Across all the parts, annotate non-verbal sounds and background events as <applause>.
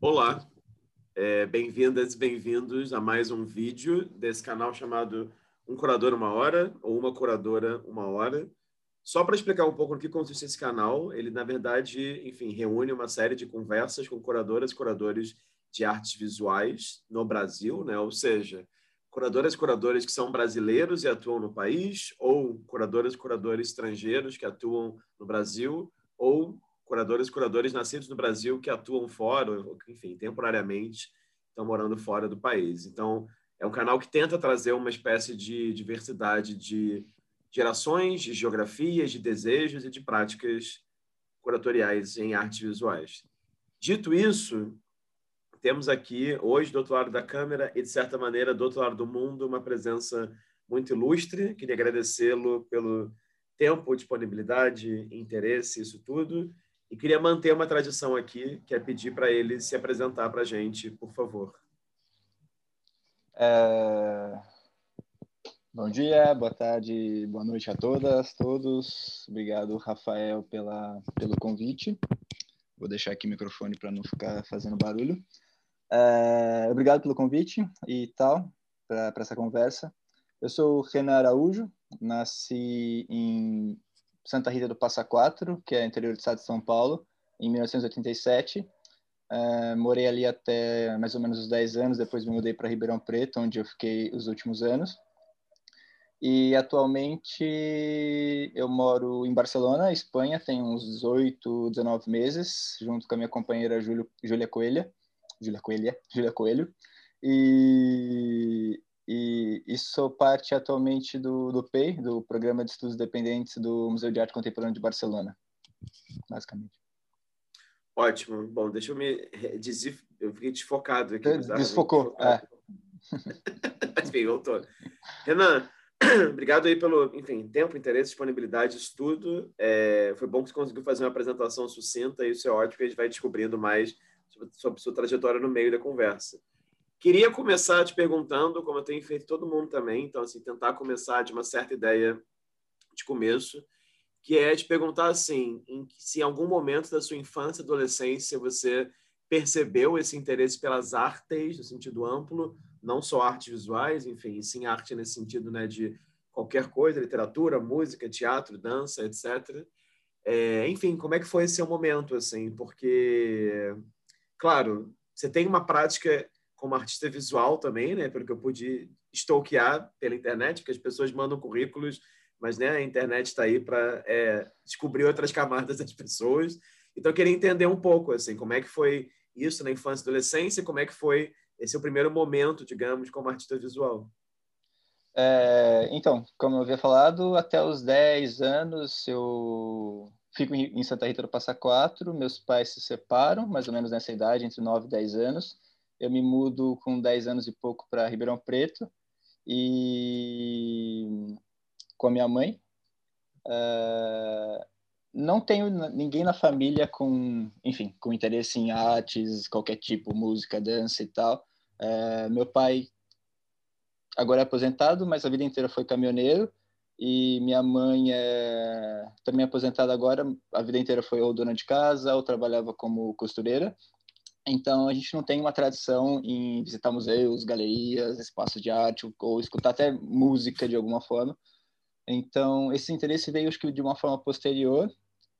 Olá, é, bem-vindas e bem-vindos a mais um vídeo desse canal chamado Um Curador Uma Hora ou Uma Curadora Uma Hora. Só para explicar um pouco no que consiste esse canal, ele, na verdade, enfim, reúne uma série de conversas com curadoras e curadores de artes visuais no Brasil, né? ou seja, curadoras e curadores que são brasileiros e atuam no país, ou curadoras e curadores estrangeiros que atuam no Brasil, ou curadores e curadores nascidos no Brasil que atuam fora, enfim, temporariamente estão morando fora do país. Então, é um canal que tenta trazer uma espécie de diversidade de gerações, de geografias, de desejos e de práticas curatoriais em artes visuais. Dito isso, temos aqui hoje, do outro lado da câmera e, de certa maneira, do outro lado do mundo, uma presença muito ilustre. Queria agradecê-lo pelo tempo, disponibilidade, interesse, isso tudo. E queria manter uma tradição aqui, que é pedir para ele se apresentar para a gente, por favor. É... Bom dia, boa tarde, boa noite a todas, todos. Obrigado, Rafael, pela, pelo convite. Vou deixar aqui o microfone para não ficar fazendo barulho. É... Obrigado pelo convite e tal, para essa conversa. Eu sou Renan Araújo, nasci em Santa Rita do Passa Quatro, que é interior do estado de São Paulo, em 1987. Uh, morei ali até mais ou menos os 10 anos, depois me mudei para Ribeirão Preto, onde eu fiquei os últimos anos. E atualmente eu moro em Barcelona, Espanha, tem uns 18, 19 meses, junto com a minha companheira Júlia Coelha, Júlia Coelha, Júlia Coelho. E e, e sou parte atualmente do, do PEI, do Programa de Estudos Dependentes do Museu de Arte Contemporânea de Barcelona, basicamente. Ótimo. Bom, deixa eu me dizer, eu fiquei desfocado aqui. Desfocou, é. <laughs> Mas enfim, voltou. Renan, <clears throat> obrigado aí pelo, enfim, tempo, interesse, disponibilidade, estudo. É, foi bom que você conseguiu fazer uma apresentação sucinta, e isso é ótimo, a gente vai descobrindo mais sobre, sobre sua trajetória no meio da conversa. Queria começar te perguntando, como eu tenho feito todo mundo também, então, assim, tentar começar de uma certa ideia de começo, que é te perguntar, assim, em, se em algum momento da sua infância adolescência você percebeu esse interesse pelas artes, no sentido amplo, não só artes visuais, enfim, sim arte nesse sentido, né, de qualquer coisa, literatura, música, teatro, dança, etc. É, enfim, como é que foi esse seu momento, assim? Porque, claro, você tem uma prática como artista visual também, né? Pelo que eu pude stalkear pela internet, porque as pessoas mandam currículos, mas né, a internet está aí para é, descobrir outras camadas das pessoas. Então, eu queria entender um pouco, assim, como é que foi isso na infância e adolescência, como é que foi esse o primeiro momento, digamos, como artista visual. É, então, como eu havia falado, até os 10 anos eu fico em Santa Rita do Passa Quatro, meus pais se separam, mais ou menos nessa idade, entre 9 e 10 anos, eu me mudo com 10 anos e pouco para Ribeirão Preto e com a minha mãe. Uh, não tenho ninguém na família com, enfim, com interesse em artes, qualquer tipo, música, dança e tal. Uh, meu pai agora é aposentado, mas a vida inteira foi caminhoneiro. E minha mãe é também aposentada agora, a vida inteira foi ou dona de casa ou trabalhava como costureira. Então, a gente não tem uma tradição em visitar museus, galerias, espaços de arte, ou escutar até música de alguma forma. Então, esse interesse veio, acho que, de uma forma posterior.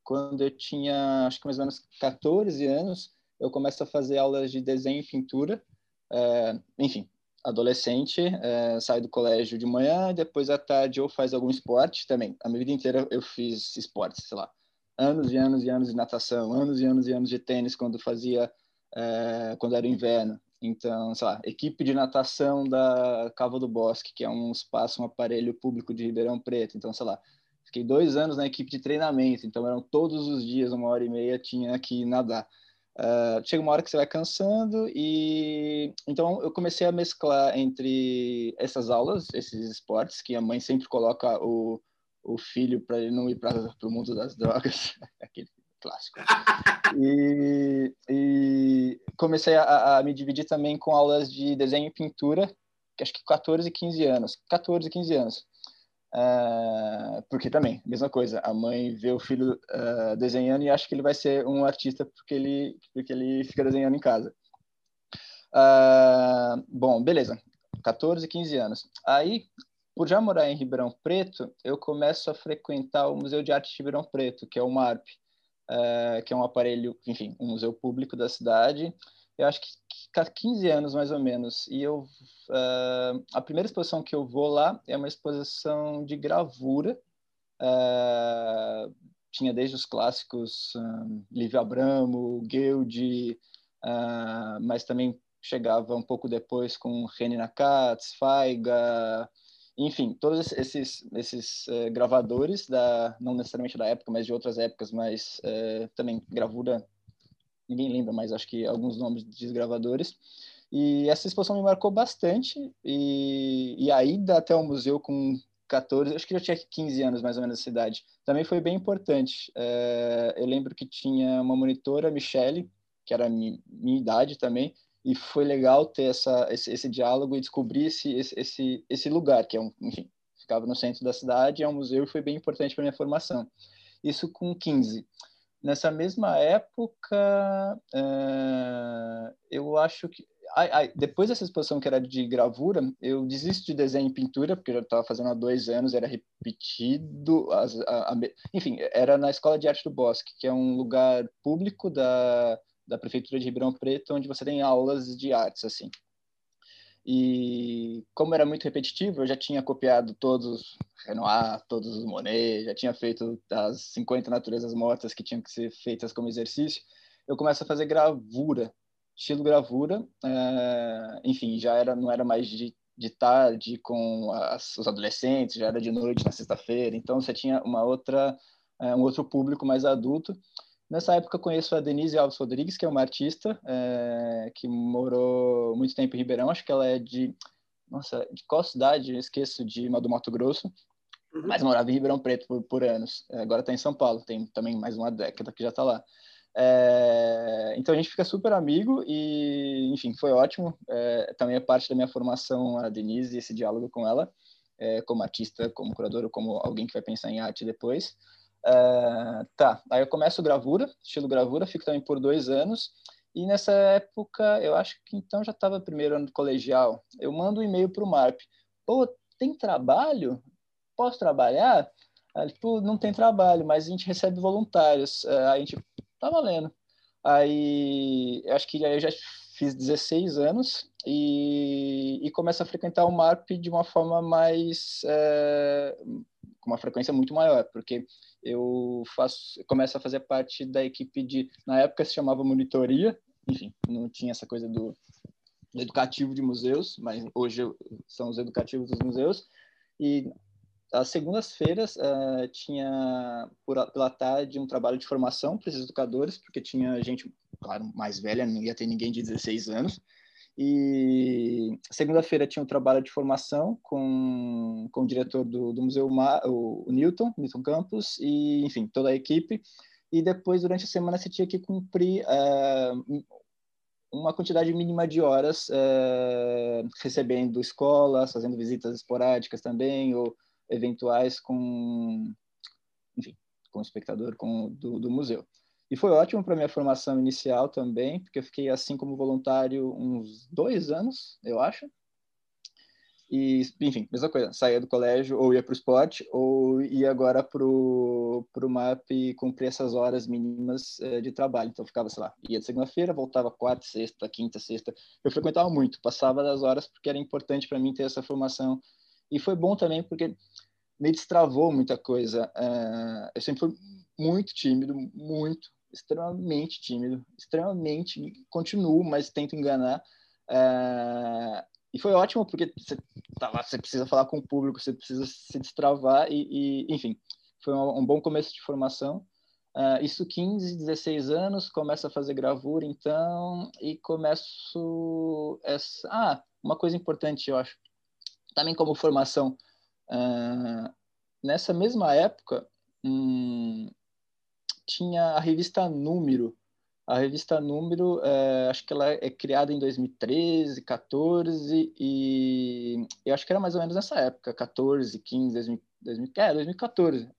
Quando eu tinha, acho que mais ou menos 14 anos, eu começo a fazer aulas de desenho e pintura. É, enfim, adolescente, é, sai do colégio de manhã, depois à tarde ou faz algum esporte também. A minha vida inteira eu fiz esportes, sei lá. Anos e anos e anos de natação, anos e anos e anos de tênis quando fazia é, quando era inverno. Então, sei lá, equipe de natação da Cava do Bosque, que é um espaço, um aparelho público de Ribeirão Preto. Então, sei lá, fiquei dois anos na equipe de treinamento, então eram todos os dias, uma hora e meia, tinha que nadar. Uh, chega uma hora que você vai cansando e então eu comecei a mesclar entre essas aulas, esses esportes que a mãe sempre coloca o, o filho para ele não ir para o mundo das drogas, <laughs> aquele clássico. E, e comecei a, a, me dividir também com aulas de desenho e pintura, que acho que 14 e 15 anos. 14 e 15 anos. Uh, porque também, mesma coisa, a mãe vê o filho uh, desenhando e acha que ele vai ser um artista porque ele, porque ele fica desenhando em casa. Uh, bom, beleza. 14, 15 anos. Aí, por já morar em Ribeirão Preto, eu começo a frequentar o Museu de Arte de Ribeirão Preto, que é o MARP, uh, que é um aparelho, enfim, um museu público da cidade. Eu acho que há 15 anos, mais ou menos. E eu, uh, a primeira exposição que eu vou lá é uma exposição de gravura, Uh, tinha desde os clássicos um, Livio Abramo, Guild, uh, mas também chegava um pouco depois com René Nakatz, Faiga, enfim, todos esses, esses uh, gravadores, da, não necessariamente da época, mas de outras épocas, mas uh, também gravura, ninguém lembra, mas acho que alguns nomes de gravadores. E essa exposição me marcou bastante, e, e a ida até o museu com 14, acho que já tinha 15 anos mais ou menos essa idade. Também foi bem importante. É, eu lembro que tinha uma monitora, Michele, que era minha, minha idade também, e foi legal ter essa, esse, esse diálogo e descobrir esse, esse, esse lugar, que é um, enfim, ficava no centro da cidade, é um museu e foi bem importante para minha formação. Isso com 15. Nessa mesma época, é, eu acho que depois dessa exposição que era de gravura, eu desisto de desenho e pintura, porque eu já estava fazendo há dois anos, era repetido. As, a, a, enfim, era na Escola de Arte do Bosque, que é um lugar público da, da Prefeitura de Ribeirão Preto, onde você tem aulas de artes, assim. E como era muito repetitivo, eu já tinha copiado todos os Renoir, todos os Monet, já tinha feito as 50 naturezas mortas que tinham que ser feitas como exercício. Eu começo a fazer gravura estilo gravura, é, enfim, já era não era mais de, de tarde com as, os adolescentes, já era de noite na sexta-feira, então você tinha uma outra é, um outro público mais adulto. Nessa época conheço a Denise Alves Rodrigues, que é uma artista é, que morou muito tempo em Ribeirão, acho que ela é de nossa, de qual cidade? Eu esqueço de do Mato Grosso, uhum. mas morava em Ribeirão Preto por, por anos. Agora está em São Paulo, tem também mais uma década que já está lá. É, então a gente fica super amigo e, enfim, foi ótimo. É, também é parte da minha formação a Denise, esse diálogo com ela, é, como artista, como curadora, como alguém que vai pensar em arte depois. É, tá, aí eu começo gravura, estilo gravura, fico também por dois anos. E nessa época, eu acho que então já estava primeiro ano do colegial. Eu mando um e-mail para o MARP. Pô, tem trabalho? Posso trabalhar? Aí, tipo, não tem trabalho, mas a gente recebe voluntários. É, a gente tá valendo. Aí, acho que aí eu já fiz 16 anos e, e começo a frequentar o MARP de uma forma mais, é, com uma frequência muito maior, porque eu faço, começo a fazer parte da equipe de, na época se chamava monitoria, enfim, não tinha essa coisa do, educativo de museus, mas hoje são os educativos dos museus, e às segundas-feiras uh, tinha por, pela tarde um trabalho de formação para os educadores, porque tinha gente, claro, mais velha, não ia ter ninguém de 16 anos. E segunda-feira tinha um trabalho de formação com, com o diretor do, do Museu Mar, o, o Newton, Newton Campos, e enfim, toda a equipe. E depois, durante a semana, você tinha que cumprir uh, uma quantidade mínima de horas uh, recebendo escolas, fazendo visitas esporádicas também, ou eventuais com, enfim, com o espectador com, do, do museu. E foi ótimo para minha formação inicial também, porque eu fiquei assim como voluntário uns dois anos, eu acho. E, enfim, mesma coisa, saía do colégio ou ia para o esporte, ou ia agora para o MAP e cumprir essas horas mínimas eh, de trabalho. Então, ficava, sei lá, ia de segunda-feira, voltava quarta, sexta, quinta, sexta. Eu frequentava muito, passava das horas porque era importante para mim ter essa formação e foi bom também porque me destravou muita coisa. Uh, eu sempre fui muito tímido, muito, extremamente tímido, extremamente, continuo, mas tento enganar. Uh, e foi ótimo porque você tá lá, você precisa falar com o público, você precisa se destravar e, e enfim, foi um, um, bom começo de formação. Uh, isso 15, 16 anos, começo a fazer gravura então e começo essa ah, uma coisa importante, eu acho, também como formação. Uh, nessa mesma época, um, tinha a revista Número. A revista Número, uh, acho que ela é criada em 2013, 14, e eu acho que era mais ou menos nessa época, 14, 15, 2000, 2000, é, 2014.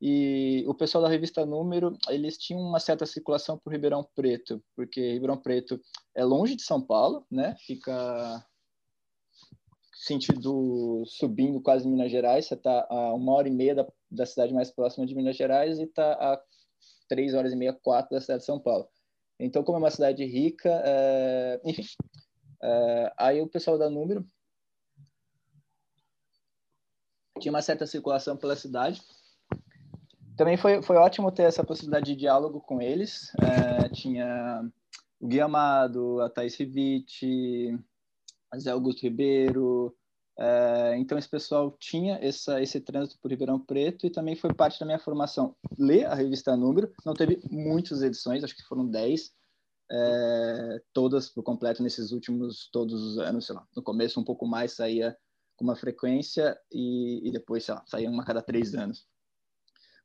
E o pessoal da revista Número, eles tinham uma certa circulação por Ribeirão Preto, porque Ribeirão Preto é longe de São Paulo, né? Fica sentido subindo quase Minas Gerais, você está a uma hora e meia da, da cidade mais próxima de Minas Gerais e está a três horas e meia, quatro da cidade de São Paulo. Então, como é uma cidade rica, é... enfim, é... aí o pessoal da Número tinha uma certa circulação pela cidade, também foi, foi ótimo ter essa possibilidade de diálogo com eles. É, tinha o Gui Amado, a Thais Rivite, a Zé Augusto Ribeiro. É, então, esse pessoal tinha essa, esse trânsito por Ribeirão Preto e também foi parte da minha formação. Ler a revista Número, não teve muitas edições, acho que foram 10, é, todas por completo nesses últimos todos os anos, sei lá. No começo, um pouco mais, saía com uma frequência e, e depois, sei lá, saía uma a cada três anos.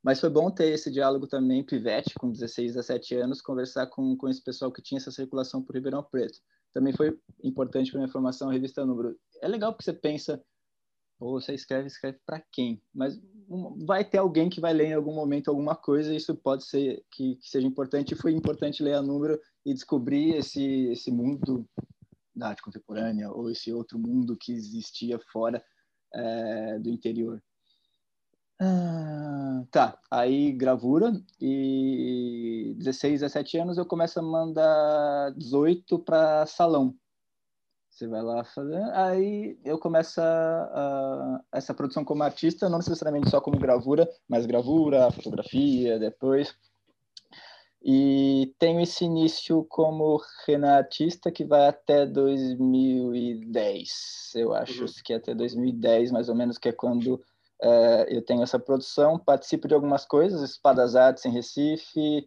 Mas foi bom ter esse diálogo também, pivete, com 16, 17 anos, conversar com, com esse pessoal que tinha essa circulação por Ribeirão Preto. Também foi importante para minha formação a revista Número. É legal porque você pensa, ou você escreve, escreve para quem? Mas vai ter alguém que vai ler em algum momento alguma coisa, e isso pode ser que, que seja importante. E foi importante ler a Número e descobrir esse, esse mundo da arte contemporânea, ou esse outro mundo que existia fora é, do interior. Ah, tá, aí gravura e 16, 17 anos eu começo a mandar 18 para salão. Você vai lá fazer, aí eu começo a, a, essa produção como artista, não necessariamente só como gravura, mas gravura, fotografia, depois. E tenho esse início como renatista que vai até 2010, eu acho uhum. que é até 2010 mais ou menos, que é quando é, eu tenho essa produção, participo de algumas coisas, Espadas Artes em Recife,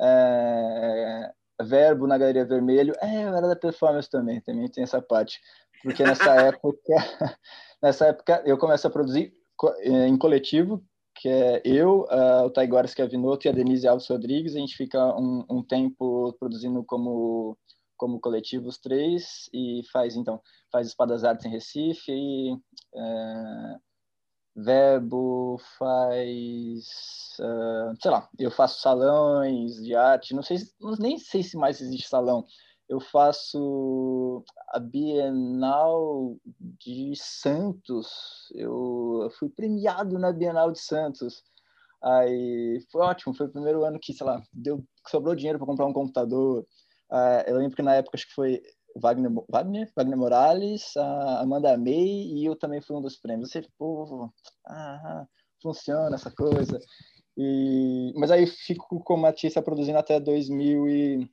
é, Verbo na Galeria Vermelho, é, eu era da performance também, também tem essa parte, porque nessa <laughs> época, <laughs> nessa época eu começo a produzir é, em coletivo, que é eu, uh, o Taiguara Schiavinoto e a Denise Alves Rodrigues, a gente fica um, um tempo produzindo como como coletivo os três e faz então faz Espadas Artes em Recife e Verbo faz, uh, sei lá, eu faço salões de arte, não sei, nem sei se mais existe salão. Eu faço a Bienal de Santos. Eu fui premiado na Bienal de Santos. Aí foi ótimo, foi o primeiro ano que, sei lá, deu, sobrou dinheiro para comprar um computador. Uh, eu lembro que na época acho que foi Wagner, Wagner, Wagner Morales, a Amanda May e eu também fui um dos prêmios. Você, pô, ah, funciona essa coisa. E, mas aí fico como artista produzindo até 2000 e,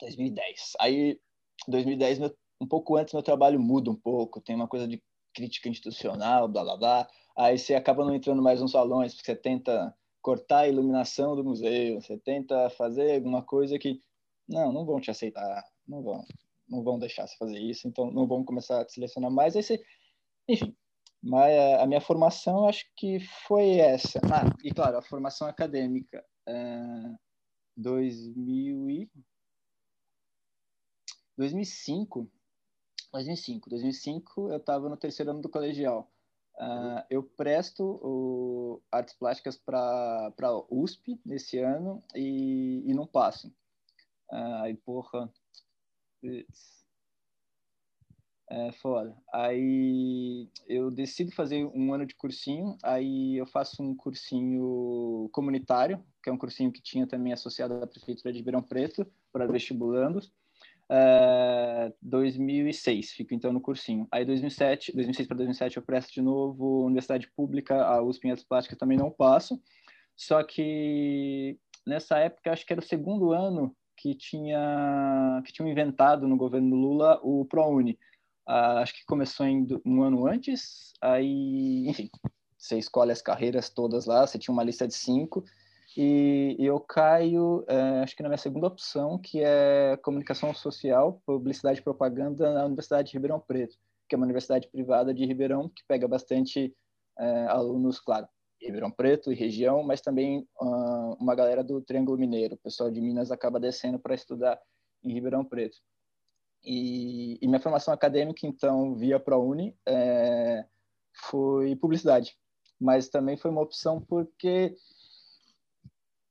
2010. Aí, 2010, meu, um pouco antes, meu trabalho muda um pouco. Tem uma coisa de crítica institucional, blá blá blá. Aí você acaba não entrando mais nos salões, porque você tenta cortar a iluminação do museu, você tenta fazer alguma coisa que não, não vão te aceitar, não vão não vão deixar você fazer isso, então não vão começar a te selecionar mais. Aí você, enfim, mas a minha formação acho que foi essa. Ah, e claro, a formação acadêmica. Uh, 2000 e... 2005, 2005, 2005 eu estava no terceiro ano do colegial. Uh, eu presto o artes plásticas para USP nesse ano e, e não passo. Uh, aí, porra, é foda. Aí eu decido fazer um ano de cursinho, aí eu faço um cursinho comunitário, que é um cursinho que tinha também associado à Prefeitura de Ribeirão Preto, para vestibulandos. É, 2006, fico então no cursinho. Aí 2007, 2006 para 2007 eu presto de novo Universidade Pública, a USP em Artes Plásticas também não passo. Só que nessa época, acho que era o segundo ano que tinha que tinham inventado no governo Lula o ProUni. Uh, acho que começou em, um ano antes, aí, enfim, você escolhe as carreiras todas lá, você tinha uma lista de cinco, e, e eu caio, uh, acho que na minha segunda opção, que é comunicação social, publicidade e propaganda na Universidade de Ribeirão Preto, que é uma universidade privada de Ribeirão, que pega bastante uh, alunos, claro, Ribeirão Preto e região, mas também uh, uma galera do Triângulo Mineiro. O pessoal de Minas acaba descendo para estudar em Ribeirão Preto. E, e, minha formação acadêmica, então, via ProUni, é, foi publicidade. mas também foi uma opção porque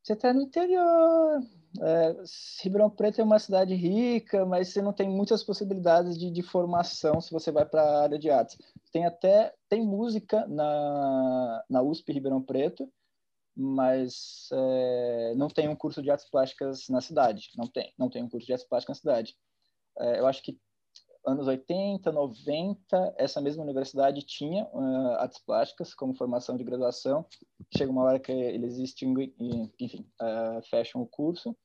você está no interior. É, Ribeirão Preto é uma cidade rica, mas você não tem muitas possibilidades de, de formação se você vai para a área de artes. Tem até tem música na, na USP Ribeirão Preto, mas é, não tem um curso de artes plásticas na cidade. Não tem, não tem um curso de artes plásticas na cidade. É, eu acho que anos 80, 90, essa mesma universidade tinha uh, artes plásticas como formação de graduação. Chega uma hora que eles extinguem, enfim, uh, fecham o curso.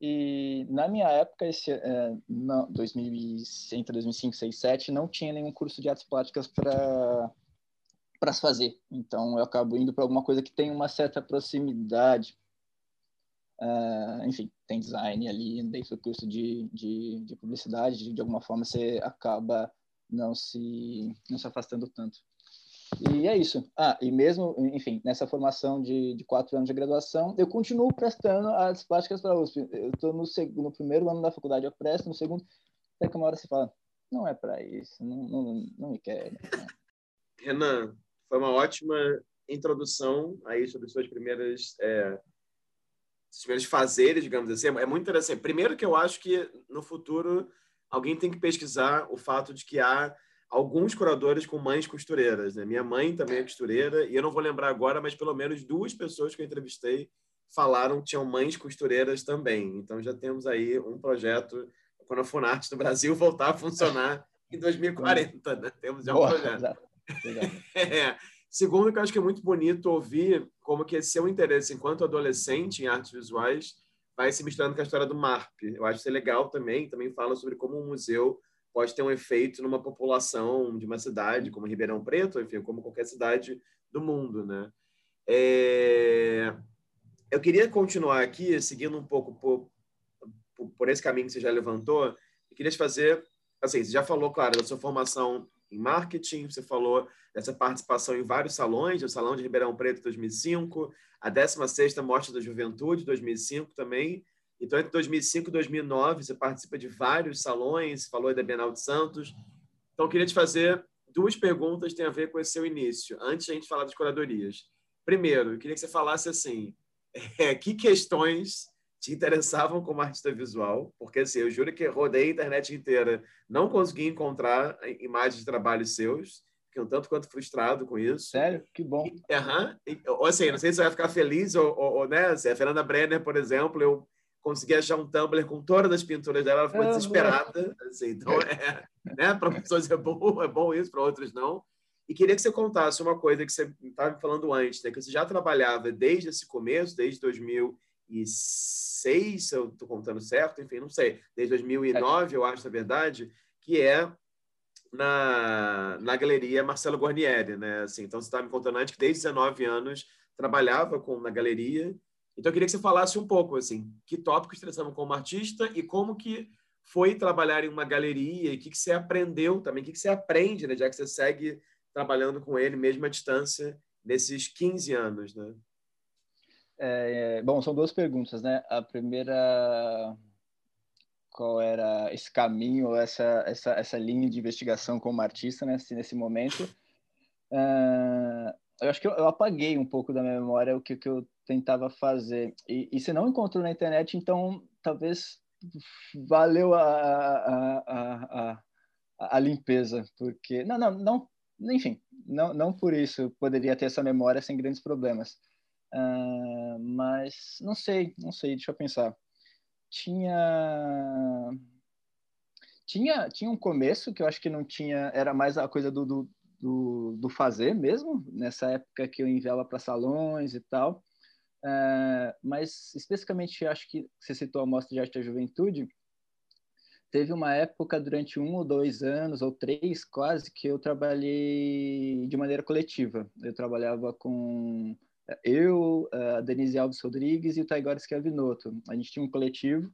E na minha época, esse, uh, não, 2005, 2005, 2006, 2007, não tinha nenhum curso de artes plásticas para para se fazer. Então, eu acabo indo para alguma coisa que tem uma certa proximidade Uh, enfim, tem design ali dentro do curso de, de, de publicidade, de, de, alguma forma você acaba não se, não se afastando tanto. E é isso. Ah, e mesmo, enfim, nessa formação de, de quatro anos de graduação, eu continuo prestando as plásticas para a USP. Eu estou no, no primeiro ano da faculdade, eu presto, no segundo, até que uma hora você fala, não é para isso, não, não, não me quer. Renan, foi uma ótima introdução aí sobre suas primeiras é os primeiros fazeres, digamos assim, é muito interessante. Primeiro que eu acho que no futuro alguém tem que pesquisar o fato de que há alguns curadores com mães costureiras. Né? Minha mãe também é costureira, e eu não vou lembrar agora, mas pelo menos duas pessoas que eu entrevistei falaram que tinham mães costureiras também. Então já temos aí um projeto quando a Funarte do Brasil voltar a funcionar em <laughs> 2040. Né? Temos já um Boa, projeto. <laughs> é. Segundo, que eu acho que é muito bonito ouvir como que esse seu interesse enquanto adolescente em artes visuais vai se misturando com a história do MARP. Eu acho isso legal também. Também fala sobre como um museu pode ter um efeito numa população de uma cidade, como Ribeirão Preto, enfim, como qualquer cidade do mundo, né? É... Eu queria continuar aqui, seguindo um pouco por, por, esse caminho que você já levantou, eu queria te fazer, assim, você já falou, claro, da sua formação em marketing, você falou dessa participação em vários salões, o Salão de Ribeirão Preto 2005, a 16ª Mostra da Juventude 2005 também. Então, entre 2005 e 2009, você participa de vários salões, falou da Bienal de Santos. Então, eu queria te fazer duas perguntas que têm a ver com esse seu início, antes de a gente falar das curadorias. Primeiro, eu queria que você falasse assim, <laughs> é, que questões te interessavam como artista visual, porque assim, eu juro que rodei a internet inteira, não consegui encontrar imagens de trabalhos seus, fiquei um tanto quanto frustrado com isso. Sério? Que bom. E, -huh, ou assim, não sei se você vai ficar feliz, ou, ou, ou né, assim, a Fernanda Brenner, por exemplo, eu consegui achar um Tumblr com todas as pinturas dela, ela ficou desesperada, assim, então é, né, para pessoas é bom, é bom isso, para outros não. E queria que você contasse uma coisa que você estava falando antes, né, que você já trabalhava desde esse começo, desde 2000 2006, se eu estou contando certo, enfim, não sei, desde 2009, eu acho, na verdade, que é na, na galeria Marcelo Guarnieri, né? Assim, então, você estava me contando antes que desde 19 anos trabalhava com, na galeria. Então, eu queria que você falasse um pouco, assim, que tópicos traçavam como artista e como que foi trabalhar em uma galeria e o que, que você aprendeu também, o que, que você aprende, né? Já que você segue trabalhando com ele mesmo à distância nesses 15 anos, né? É, bom, são duas perguntas, né? A primeira, qual era esse caminho, essa, essa, essa linha de investigação como artista né, nesse momento? Uh, eu acho que eu, eu, apaguei um pouco da minha memória o que, que eu tentava fazer. E, e se não encontrou na internet, então talvez valeu a, a, a, a, a limpeza, porque... Não, não, não, enfim, não, não por isso poderia ter essa memória sem grandes problemas. Uh, mas não sei, não sei, deixa eu pensar. Tinha tinha tinha um começo que eu acho que não tinha, era mais a coisa do, do, do, do fazer mesmo, nessa época que eu enviava para salões e tal. Uh, mas especificamente acho que você citou a Mostra de Arte da Juventude, teve uma época durante um ou dois anos, ou três quase, que eu trabalhei de maneira coletiva. Eu trabalhava com eu, a Denise Alves Rodrigues e o Taigor Schiavinoto. A gente tinha um coletivo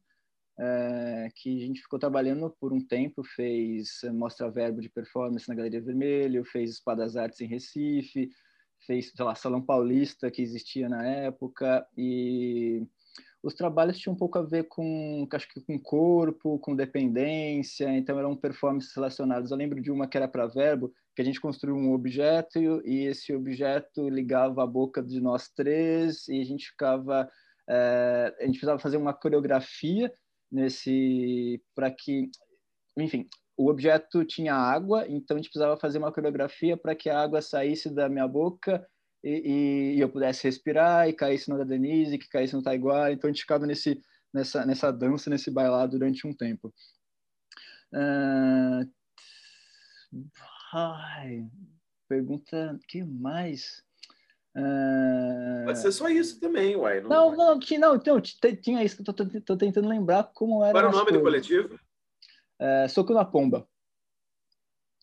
é, que a gente ficou trabalhando por um tempo, fez Mostra Verbo de Performance na Galeria Vermelho, fez Espadas Artes em Recife, fez, sei lá, Salão Paulista, que existia na época, e os trabalhos tinham um pouco a ver com, acho que com corpo, com dependência, então eram performances relacionadas. Eu lembro de uma que era para verbo, que a gente construiu um objeto e esse objeto ligava a boca de nós três e a gente ficava, é, a gente precisava fazer uma coreografia nesse para que, enfim, o objeto tinha água, então a gente precisava fazer uma coreografia para que a água saísse da minha boca e, e, eu pudesse respirar e caísse no da Denise, que caísse no Taiguara. Então a gente ficava nesse, nessa, nessa dança, nesse bailado durante um tempo. Uh... Ai, pergunta, que mais? Uh... Pode ser só isso também, uai. Não, não, não, tinha, não então, tinha isso que eu tô, tô, tô, tentando lembrar como era. Qual era o nome coisas. do coletivo? Uh, Soco na Pomba.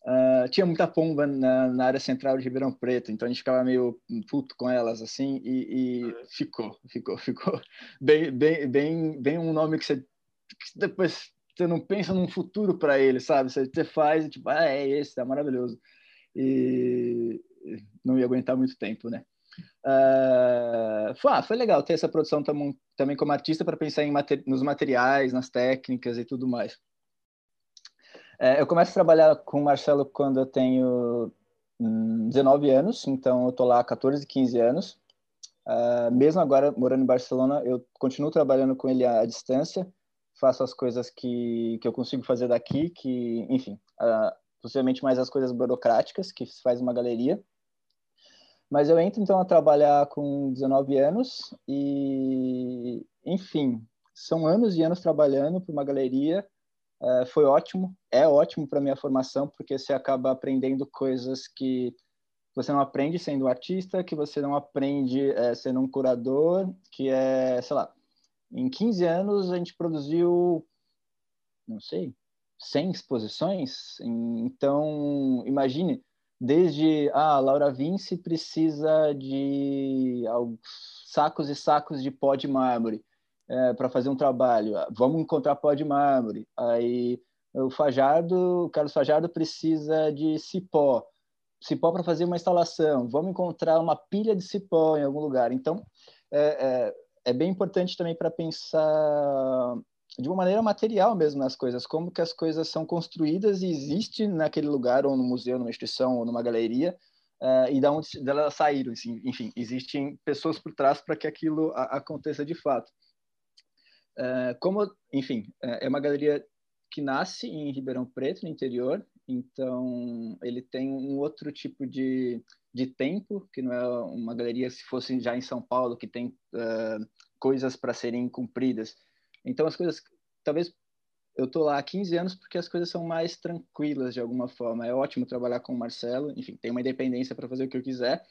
Uh, tinha muita pomba na, na, área central de Ribeirão Preto, então a gente ficava meio puto com elas, assim, e, e ficou, ficou, ficou bem, bem, bem, bem um nome que você que depois você não pensa num futuro para ele, sabe? Você, você faz e tipo, ah, é esse, tá maravilhoso. E não ia aguentar muito tempo, né? Uh, foi, ah, foi legal ter essa produção tam, também como artista para pensar em mater, nos materiais, nas técnicas e tudo mais. É, eu começo a trabalhar com o Marcelo quando eu tenho 19 hum, anos, então eu tô lá há 14, 15 anos. Uh, mesmo agora morando em Barcelona, eu continuo trabalhando com ele à, distância, faço as coisas que, que eu consigo fazer daqui, que, enfim, uh, possivelmente mais as coisas burocráticas que faz uma galeria. Mas eu entro então a trabalhar com 19 anos e, enfim, são anos e anos trabalhando para uma galeria é, foi ótimo, é ótimo para minha formação, porque você acaba aprendendo coisas que você não aprende sendo artista, que você não aprende é, sendo um curador, que é, sei lá, em 15 anos a gente produziu, não sei, 100 exposições, então imagine, desde, ah, Laura Vinci precisa de sacos e sacos de pó de mármore, é, para fazer um trabalho. Ah, vamos encontrar pó de mármore. Aí o Fajardo, o Carlos Fajardo precisa de cipó, cipó para fazer uma instalação. Vamos encontrar uma pilha de cipó em algum lugar. Então é, é, é bem importante também para pensar de uma maneira material mesmo nas coisas, como que as coisas são construídas e existe naquele lugar ou no museu, numa instituição ou numa galeria. Uh, e da onde elas saíram, assim, enfim, existem pessoas por trás para que aquilo aconteça de fato. Uh, como, enfim, uh, é uma galeria que nasce em Ribeirão Preto, no interior, então ele tem um outro tipo de, de tempo, que não é uma galeria se fosse já em São Paulo, que tem uh, coisas para serem cumpridas. Então as coisas, talvez eu tô lá há 15 anos porque as coisas são mais tranquilas de alguma forma. É ótimo trabalhar com o Marcelo, enfim, tem uma independência para fazer o que eu quiser,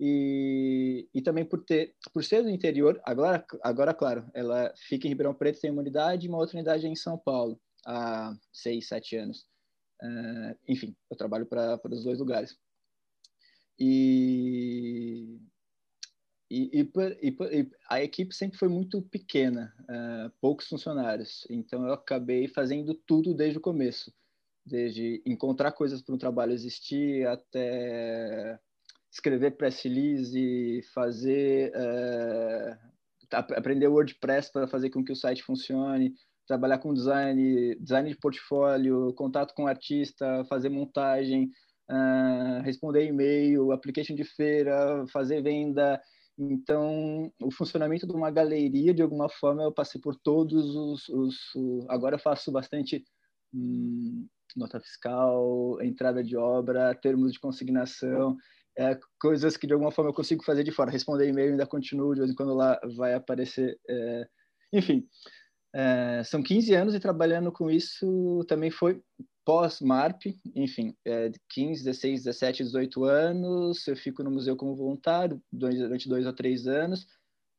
e, e também por ter por ser do interior agora agora claro ela fica em Ribeirão Preto tem uma unidade e uma outra unidade é em São Paulo há seis sete anos uh, enfim eu trabalho para os dois lugares e e, e, e, a equipe sempre foi muito pequena, uh, poucos funcionários. Então eu acabei fazendo tudo desde o começo, desde encontrar coisas para um trabalho existir até escrever press release, fazer uh, aprender WordPress para fazer com que o site funcione, trabalhar com design, design de portfólio, contato com artista, fazer montagem, uh, responder e-mail, application de feira, fazer venda. Então, o funcionamento de uma galeria, de alguma forma, eu passei por todos os. os, os agora eu faço bastante hum, nota fiscal, entrada de obra, termos de consignação é, coisas que de alguma forma eu consigo fazer de fora. Responder e-mail ainda continuo, de vez em quando lá vai aparecer. É... Enfim, é, são 15 anos e trabalhando com isso também foi pós-MARP, enfim, é, 15, 16, 17, 18 anos, eu fico no museu como voluntário durante dois ou três anos,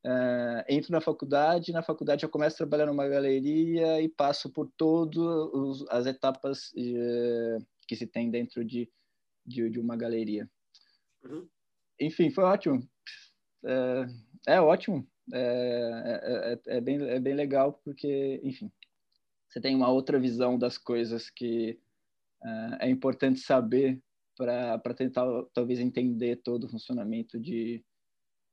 é, entro na faculdade, na faculdade eu começo a trabalhar numa galeria e passo por todas as etapas é, que se tem dentro de, de, de uma galeria. Uhum. Enfim, foi ótimo. É, é ótimo. É, é, é, bem, é bem legal porque, enfim, você tem uma outra visão das coisas que é, é importante saber para tentar, talvez, entender todo o funcionamento de,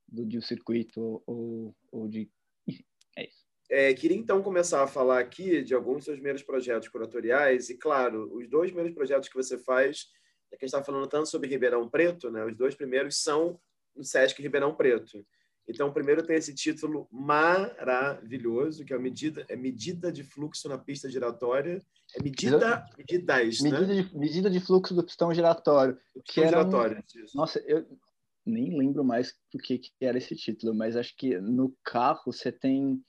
do, de um circuito ou, ou de... Enfim, É isso. É, queria então começar a falar aqui de alguns dos seus primeiros projetos curatoriais, e claro, os dois primeiros projetos que você faz, é que a gente está falando tanto sobre Ribeirão Preto, né? os dois primeiros são no Sesc Ribeirão Preto. Então, o primeiro tem esse título maravilhoso, que é a medida, é medida de fluxo na pista giratória. É medida, medidas, medida né? De, medida de fluxo do pistão giratório. Do pistão que giratório. Um... Nossa, eu nem lembro mais o que, que era esse título, mas acho que no carro você tem...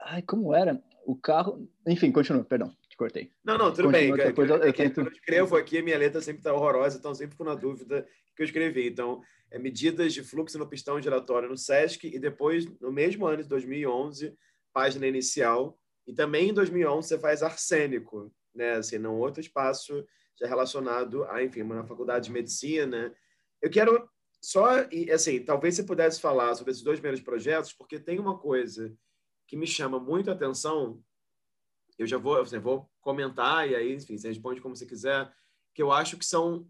Ai, como era? O carro... Enfim, continua, perdão, cortei. Não, não, tudo Continua, bem. depois eu- eu tento- eu escrevo aqui, a minha letra sempre está horrorosa, então eu sempre fico na dúvida que eu escrevi. Então, é medidas de fluxo no pistão giratório no SESC e depois, no mesmo ano de 2011, página inicial. E também em 2011 você faz arsênico, né? Assim, num outro espaço já relacionado a, enfim, na faculdade de medicina. Eu quero só, e, assim, talvez você pudesse falar sobre esses dois primeiros projetos, porque tem uma coisa que me chama muito a atenção. Eu já vou, assim, vou comentar e aí, enfim, você responde como você quiser, que eu acho que são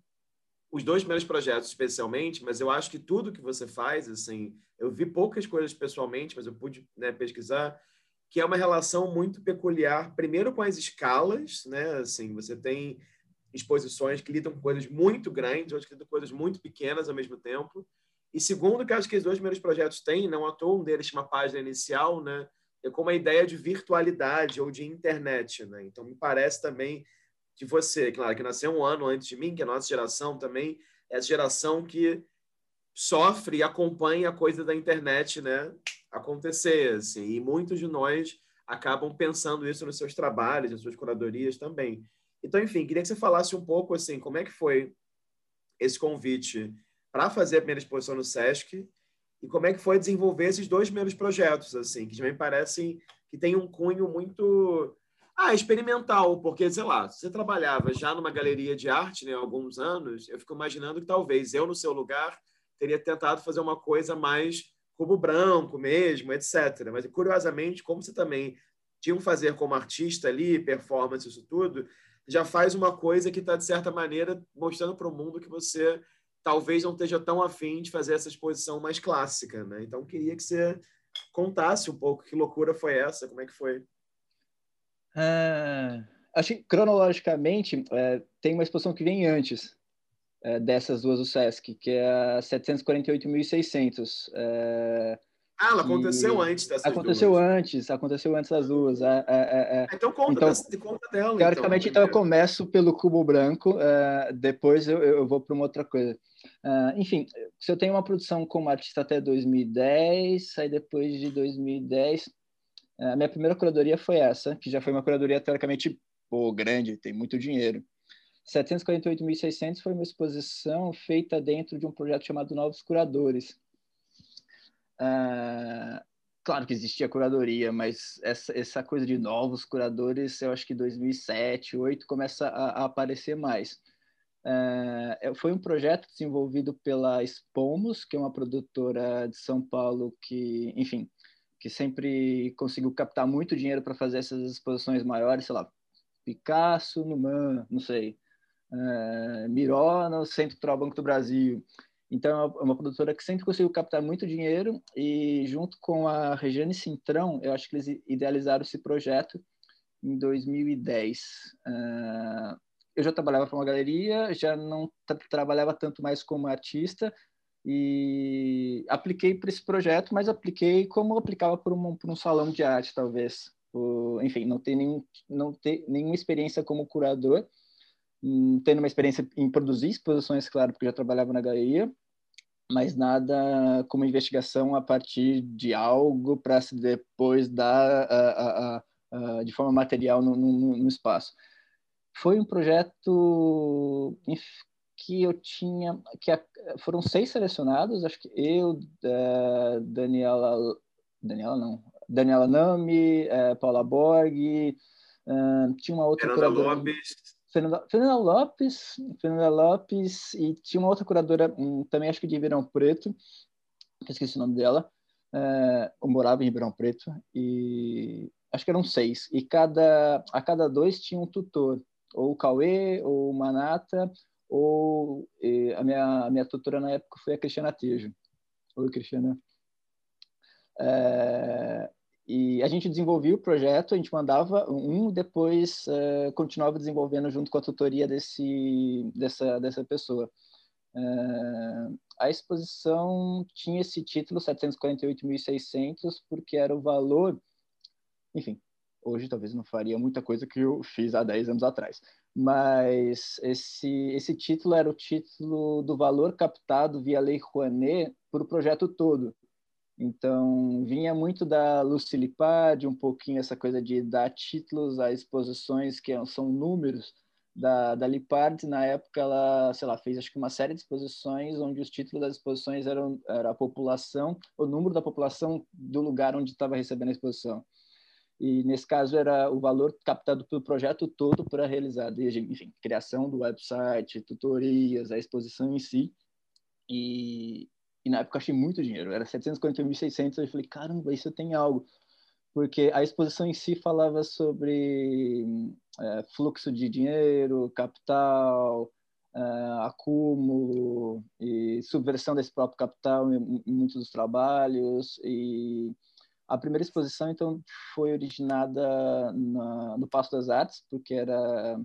os dois primeiros projetos especialmente, mas eu acho que tudo que você faz, assim, eu vi poucas coisas pessoalmente, mas eu pude né, pesquisar, que é uma relação muito peculiar, primeiro com as escalas, né? Assim, você tem exposições que lidam com coisas muito grandes, outras que lidam com coisas muito pequenas ao mesmo tempo. E segundo, que eu acho que os dois primeiros projetos têm, não à toa, um deles chama Página Inicial, né? É como a ideia de virtualidade ou de internet, né? Então, me parece também que você, claro, que nasceu um ano antes de mim, que a nossa geração também é a geração que sofre e acompanha a coisa da internet, né, acontecer, assim, e muitos de nós acabam pensando isso nos seus trabalhos, nas suas curadorias também. Então, enfim, queria que você falasse um pouco, assim, como é que foi esse convite para fazer a primeira exposição no Sesc e como é que foi desenvolver esses dois primeiros projetos, assim, que também parecem que tem um cunho muito ah, experimental, porque, sei lá, você trabalhava já numa galeria de arte né, há alguns anos, eu fico imaginando que talvez eu, no seu lugar, teria tentado fazer uma coisa mais cubo branco mesmo, etc. Mas, curiosamente, como você também tinha um fazer como artista ali, performance, isso tudo, já faz uma coisa que está, de certa maneira, mostrando para o mundo que você talvez não esteja tão afim de fazer essa exposição mais clássica. Né? Então, queria que você contasse um pouco que loucura foi essa, como é que foi. Ah, acho que cronologicamente é, tem uma exposição que vem antes é, dessas duas do Sesc, que é a 748.600. É, Ah, ela E aconteceu antes dessas aconteceu duas. antes, aconteceu antes das duas. É, é, é, é. Então conta, Então, dessa- conta dela. Teoricamente, então, eu primeiro. começo pelo cubo branco, é, depois eu, eu vou para uma outra coisa. Ah, enfim, se eu tenho uma produção como artista até 2010, aí depois de 2010, a minha primeira curadoria foi essa, que já foi uma curadoria teoricamente pô, grande, tem muito dinheiro. 748.600 foi uma exposição feita dentro de um projeto chamado Novos Curadores. Ah, claro que existia curadoria, mas essa, essa coisa de novos curadores, eu acho que 2007, 2008 começa a, a aparecer mais. É- foi um projeto desenvolvido pela Spomos, que é uma produtora de São Paulo que, enfim, que sempre conseguiu captar muito dinheiro para fazer essas exposições maiores, sei lá, Picasso no MAN, não sei, uh, Miró no Centro Cultural Banco do Brasil. Então, é uma- é uma produtora que sempre conseguiu captar muito dinheiro e, junto com a Regiane Cintrão, eu acho que eles idealizaram esse projeto em 2010. Uh, eu já trabalhava para uma galeria, já não tra trabalhava tanto mais como artista e apliquei para esse projeto, mas apliquei como aplicava para um, um salão de arte, talvez. Enfim, não ter, nenhum, não ter nenhuma experiência como curador, hum, tendo uma experiência em produzir exposições, claro, porque já trabalhava na galeria, mas nada como investigação a partir de algo para se depois dar a, a, a, de forma material no, no, no espaço. Foi um projeto que eu tinha, que a, foram seis selecionados, acho que eu, uh, Daniela, Daniela não, Daniela Nami, uh, Paula Borg, uh, tinha uma outra Fernanda Lopes. Fernanda, Fernanda Lopes, Fernanda Lopes e tinha uma outra curadora, um, também acho que de Ribeirão Preto, que esqueci o nome dela, uh, eu morava em Ribeirão Preto e acho que eram seis e cada a cada dois tinha um tutor, ou o Cauê, ou o Manata, ou a minha, a minha tutora na época foi a Cristiana Tejo. Oi, Cristiana. É, E a gente desenvolvia o projeto, a gente mandava um, depois uh, continuava desenvolvendo junto com a tutoria desse, dessa, dessa pessoa. Uh, a exposição tinha esse título, 748.600, porque era o valor, enfim, hoje talvez não faria muita coisa que eu fiz há 10 anos atrás, mas esse, esse título era o título do valor captado via Lei Rouanet para o projeto todo. Então, vinha muito da Lipard, um pouquinho essa coisa de dar títulos a exposições que são números da, da Lipard. Na época, ela, sei lá, fez acho que uma série de exposições onde os títulos das exposições eram era a população, o número da população do lugar onde estava recebendo a exposição. E nesse caso era o valor captado pelo projeto todo para realizar, desde, enfim, criação do website, tutorias, a exposição em si. E, e na época eu achei muito dinheiro, era 741.600, eu falei, caramba, isso tem algo. Porque a exposição em si falava sobre é, fluxo de dinheiro, capital, é, acúmulo e subversão desse próprio capital em, em muitos dos trabalhos. E a primeira exposição, então, foi originada na, no Passo das Artes, porque era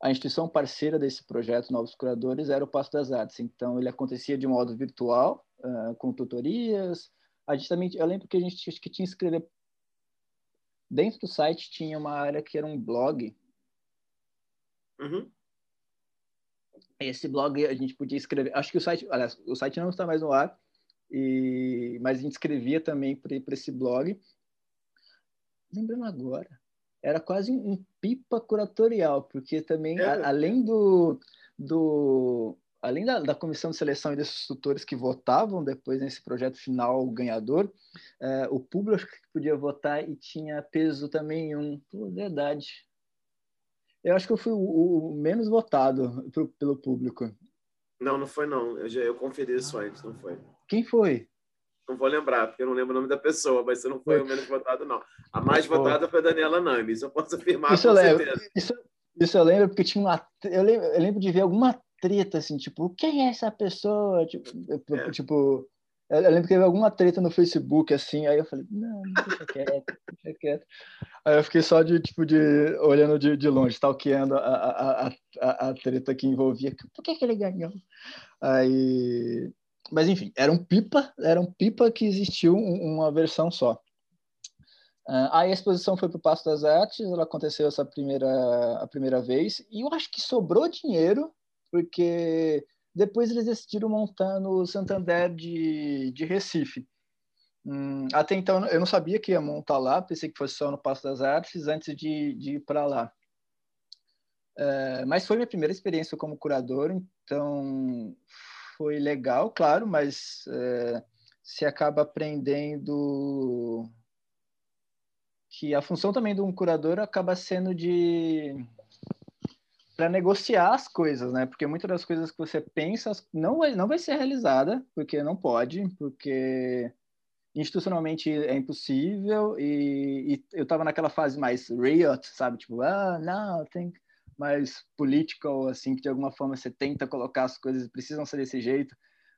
a instituição parceira desse projeto Novos Curadores era o Passo das Artes. Então, ele acontecia de modo virtual, uh, com tutorias. A gente também, eu lembro que a gente que tinha que escrever. Dentro do site tinha uma área que era um blog. Uhum. Esse blog a gente podia escrever. Acho que o site, aliás, o site não está mais no ar, e, mas a gente escrevia também para esse blog. Lembrando agora, era quase um pipa curatorial, porque também, é. a, além do, do além da, da, comissão de seleção e desses tutores que votavam depois nesse projeto final ganhador, é, o público podia votar e tinha peso também um, pô, verdade. Eu acho que eu fui o, o menos votado pro, pelo público. Não, não foi não. Eu já eu conferi isso antes, não foi. Quem foi? Não vou lembrar, porque eu não lembro o nome da pessoa, mas você não foi o menos votado, não. A mais votada foi a Daniela Nami, isso eu posso afirmar isso com eu certeza. Isso, isso eu lembro, porque tinha uma. Eu lembro, eu lembro de ver alguma treta, assim, tipo, quem é essa pessoa? Tipo, é. tipo eu lembro que teve alguma treta no Facebook, assim, aí eu falei, não, deixa quieto, deixa quieto. Aí eu fiquei só de, tipo, de, olhando de, de longe, stalkeando a, a, a, a, treta que envolvia. Por que, que ele ganhou? Aí, mas enfim, era um pipa, era um pipa que existiu uma versão só. Uh, aí a exposição foi para o Passo das Artes, ela aconteceu essa primeira, a primeira vez, e eu acho que sobrou dinheiro, porque depois eles decidiram montar no Santander de, de Recife. Hum, até então eu não sabia que ia montar lá, pensei que fosse só no Passo das Artes antes de, de ir para lá. Uh, mas foi minha primeira experiência como curador, então foi legal, claro, mas é, se acaba aprendendo que a função também de um curador acaba sendo de para negociar as coisas, né? Porque muitas das coisas que você pensa não vai, não vai ser realizada, porque não pode, porque institucionalmente é impossível e, e eu estava naquela fase mais riot, sabe? Tipo, ah, não, tem mais political, assim, que de alguma forma você tenta colocar as coisas precisam ser desse jeito,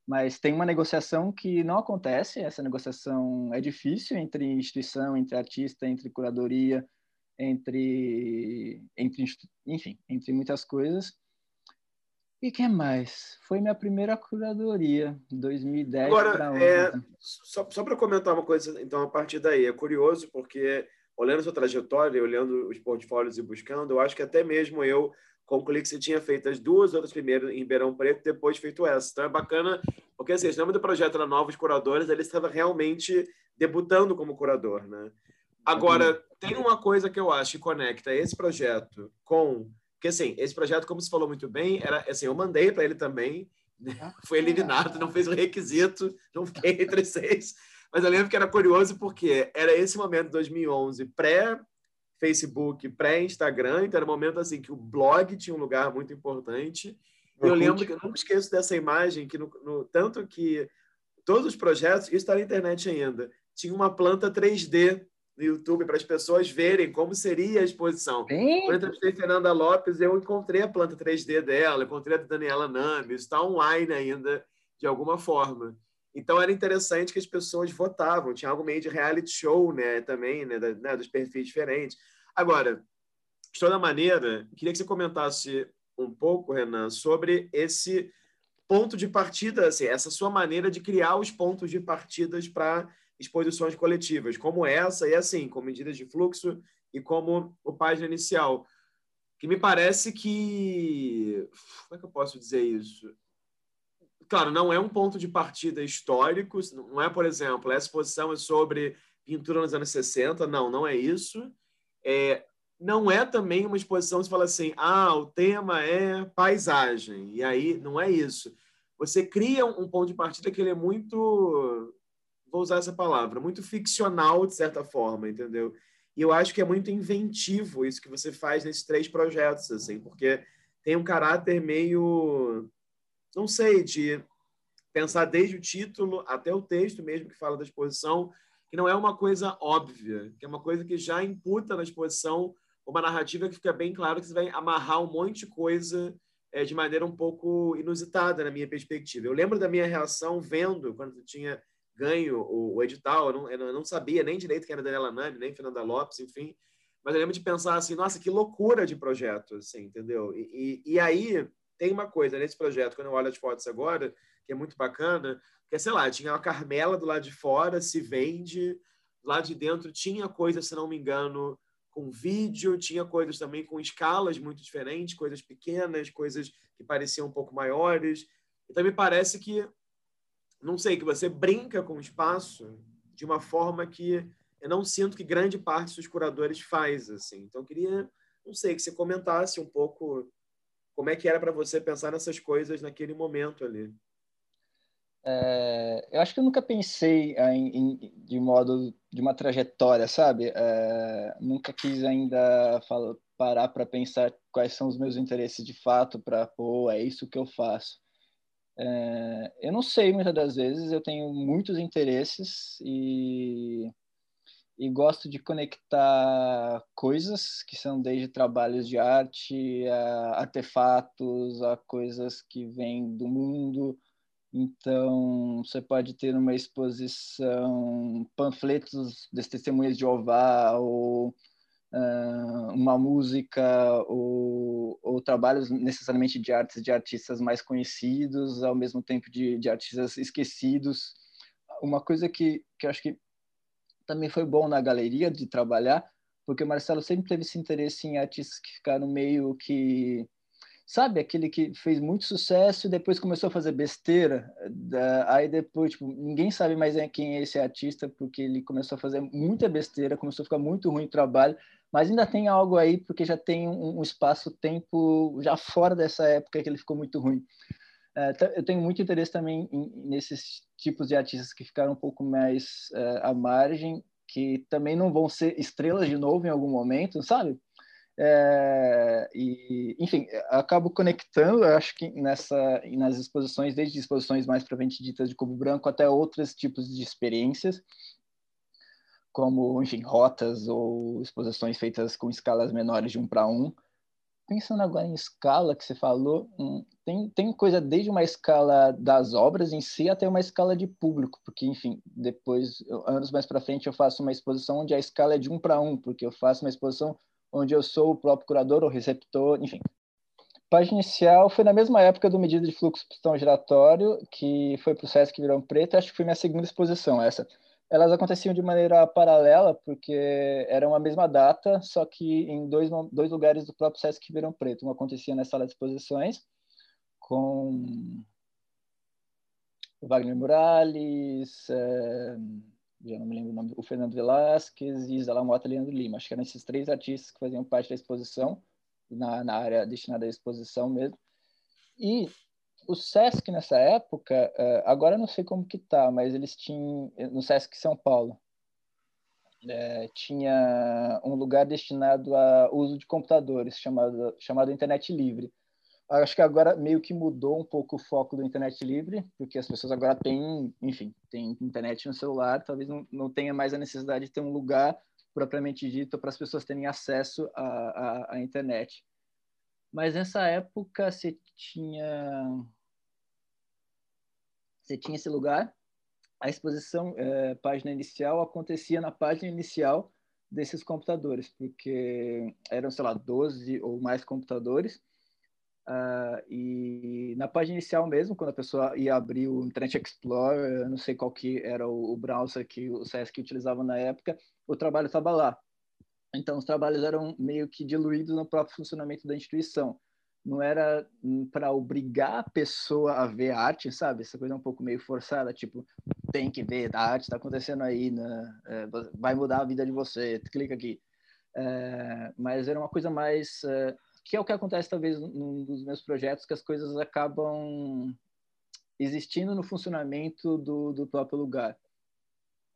mas tem uma negociação que não acontece, essa negociação é difícil entre instituição, entre artista, entre curadoria, entre, entre enfim, entre muitas coisas. E que mais? Foi minha primeira curadoria, 2010 Agora, é, só, só para comentar uma coisa, então, a partir daí, é curioso porque olhando sua trajetória, olhando os portfólios e buscando, eu acho que até mesmo eu concluí que você tinha feito as duas outras primeiras em Ribeirão Preto, depois feito essa. Então é bacana, porque assim, o nome do projeto era Novos Curadores, ele estava realmente debutando como curador, né? Agora, uhum. tem uma coisa que eu acho que conecta esse projeto com... Porque, assim, esse projeto, como você falou muito bem, era assim, eu mandei para ele também, né? foi eliminado, não fez o requisito, não fiquei entre seis. Mas eu lembro que era curioso porque era esse momento 2011, pré-Facebook, pré-Instagram, então era um momento assim que o blog tinha um lugar muito importante. E eu lembro que eu nunca esqueço dessa imagem, que no, no, tanto que todos os projetos, isso está na internet ainda, tinha uma planta 3D no YouTube para as pessoas verem como seria a exposição. Sim. Quando eu entrevistei Fernanda Lopes, eu encontrei a planta 3D dela, encontrei a Daniela Nami, está online ainda, de alguma forma. Então era interessante que as pessoas votavam, tinha algo meio de reality show, né, também, né, da, né dos perfis diferentes. Agora, de toda maneira, queria que você comentasse um pouco, Renan, sobre esse ponto de partida, assim, essa sua maneira de criar os pontos de partidas para exposições coletivas, como essa e assim, com medidas de fluxo e como o página inicial. Que me parece que. Como é que eu posso dizer isso? Claro, não é um ponto de partida histórico, não é, por exemplo, essa exposição é sobre pintura nos anos 60, não, não é isso. É, não é também uma exposição que fala assim, ah, o tema é paisagem, e aí não é isso. Você cria um ponto de partida que ele é muito, vou usar essa palavra, muito ficcional, de certa forma, entendeu? E eu acho que é muito inventivo isso que você faz nesses três projetos, assim, porque tem um caráter meio, não sei, de pensar desde o título até o texto mesmo que fala da exposição, que não é uma coisa óbvia, que é uma coisa que já imputa na exposição uma narrativa que fica bem claro que você vai amarrar um monte de coisa é, de maneira um pouco inusitada, na minha perspectiva. Eu lembro da minha reação vendo, quando eu tinha ganho o, o edital, eu não, eu não, sabia nem direito quem era Daniela Nani, nem Fernanda Lopes, enfim, mas eu lembro de pensar assim, nossa, que loucura de projeto, assim, entendeu? E, e, e aí tem uma coisa nesse projeto, quando eu olho as fotos agora, que é muito bacana, que é, sei lá, tinha uma Carmela do lado de fora, se vende, lá de dentro tinha coisa, se não me engano, com vídeo, tinha coisas também com escalas muito diferentes, coisas pequenas, coisas que pareciam um pouco maiores. Então, me parece que, não sei, que você brinca com o espaço de uma forma que eu não sinto que grande parte dos curadores faz, assim. Então, eu queria, não sei, que você comentasse um pouco como é que era para você pensar nessas coisas naquele momento ali. É, eu acho que eu nunca pensei em, em, de modo de uma trajetória, sabe? É, nunca quis ainda falar, parar para pensar quais são os meus interesses de fato para pô, é isso que eu faço. É, eu não sei muitas das vezes, eu tenho muitos interesses e, e gosto de conectar coisas que são desde trabalhos de arte a artefatos, a coisas que vêm do mundo então, você pode ter uma exposição panfletos das testemunhas de Jeová, ou uh, uma música, ou, ou, trabalhos necessariamente de artes de artistas mais conhecidos, ao mesmo tempo de, de artistas esquecidos. Uma coisa que, que eu acho que também foi bom na galeria de trabalhar, porque o Marcelo sempre teve esse interesse em artistas que ficaram meio que sabe, aquele que fez muito sucesso e depois começou a fazer besteira, aí depois, tipo, ninguém sabe mais quem é esse artista, porque ele começou a fazer muita besteira, começou a ficar muito ruim o trabalho, mas ainda tem algo aí, porque já tem um, um espaço-tempo já fora dessa época que ele ficou muito ruim. É, eu tenho muito interesse também nesses tipos de artistas que ficaram um pouco mais uh, à margem, que também não vão ser estrelas de novo em algum momento, sabe? É, e, enfim, acabo conectando, acho que nessa, nas exposições, desde exposições mais propriamente ditas de cubo branco até outros tipos de experiências, como, enfim, rotas ou exposições feitas com escalas menores de um para um. Pensando agora em escala que você falou, hum, tem, tem coisa desde uma escala das obras em si até uma escala de público, porque, enfim, depois, anos mais para frente, eu faço uma exposição onde a escala é de um para um, porque eu faço uma exposição onde eu sou o próprio curador ou receptor, enfim. Página inicial foi na mesma época do Medida de Fluxo Pistão Giratório, que foi para o Sesc Virão Preto, acho que foi minha segunda exposição essa. Elas aconteciam de maneira paralela, porque eram a mesma data, só que em dois, dois lugares do próprio Sesc Virão Preto. Uma acontecia na sala de exposições, com Wagner Morales, é já não me lembro o nome, o Fernando Velasquez e Isala Mota e Leandro Lima. Acho que eram esses três artistas que faziam parte da exposição, na, na área destinada à exposição mesmo. E o Sesc nessa época, eh, agora eu não sei como que tá, mas eles tinham, no Sesc São Paulo, é, tinha um lugar destinado a uso de computadores, chamado, chamado Internet Livre acho que agora meio que mudou um pouco o foco do internet livre, porque as pessoas agora têm, enfim, têm internet no celular, talvez não, não tenha mais a necessidade de ter um lugar propriamente dito para as pessoas terem acesso à, à, à internet. Mas nessa época você tinha você tinha esse lugar a exposição é, página inicial acontecia na página inicial desses computadores, porque eram, sei lá, 12 ou mais computadores. Uh, e na página inicial mesmo, quando a pessoa ia abrir o Internet Explorer, não sei qual que era o, o browser que o Sesc utilizava na época, o trabalho estava lá. Então, os trabalhos eram meio que diluídos no próprio funcionamento da instituição. Não era para obrigar a pessoa a ver a arte, sabe? Essa coisa é um pouco meio forçada, tipo, tem que ver, a arte está acontecendo aí, né? É, vai mudar a vida de você, clica aqui. É, mas era uma coisa mais. É, que é o que acontece, talvez, num dos meus projetos, que as coisas acabam existindo no funcionamento do, do próprio lugar.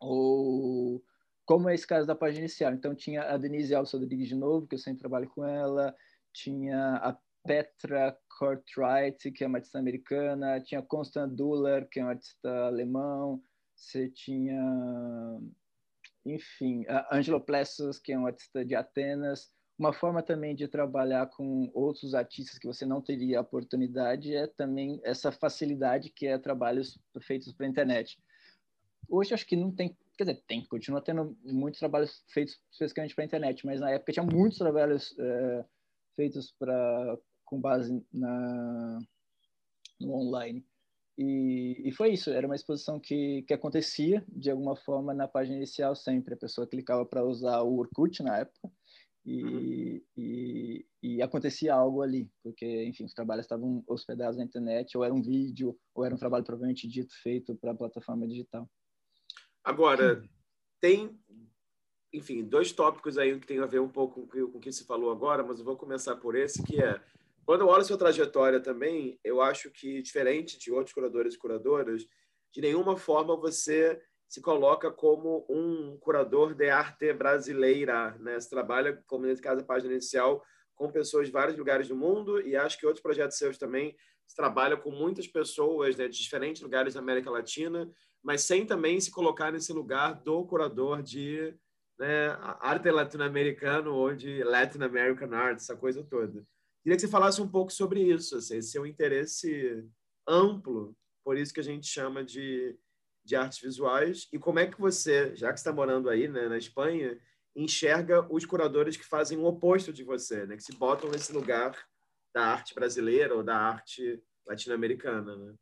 Ou como é esse caso da página inicial. Então, tinha a Denise Alves Rodrigues de novo, que eu sempre trabalho com ela, tinha a Petra Kortright, que é uma artista americana, tinha Constant Duller, que é um artista alemão, você tinha, enfim, a Angelo Plessos, que é um artista de Atenas. Uma forma também de trabalhar com outros artistas que você não teria oportunidade é também essa facilidade que é trabalhos feitos para a internet. Hoje acho que não tem quer dizer, tem, continua tendo muitos trabalhos feitos especificamente para a internet, mas na época tinha muitos trabalhos é, feitos para com base na no online. E, e, foi isso, era uma exposição que, que acontecia de alguma forma na página inicial sempre. A pessoa clicava para usar o Orkut na época e, uhum. e, e, acontecia algo ali, porque, enfim, os trabalhos estavam hospedados na internet, ou era um vídeo, ou era um trabalho provavelmente dito feito para a plataforma digital. Agora, tem, enfim, dois tópicos aí que tem a ver um pouco com o que se falou agora, mas eu vou começar por esse, que é, quando eu olho sua trajetória também, eu acho que, diferente de outros curadores e curadoras, de nenhuma forma você se coloca como um curador de arte brasileira, né? Você trabalha, como nesse caso, a página inicial, com pessoas de vários lugares do mundo e acho que outros projetos seus também você trabalha com muitas pessoas né, de diferentes lugares da América Latina mas sem também se colocar nesse lugar do curador de né, arte latino-americano ou de Latin American art, essa coisa toda. Queria que você falasse um pouco sobre isso, assim, seu interesse amplo, por isso que a gente chama de, de artes visuais, e como é que você, já que está morando aí né, na Espanha, enxerga os curadores que fazem o oposto de você, né, que se botam nesse lugar da arte brasileira ou da arte latino-americana, né?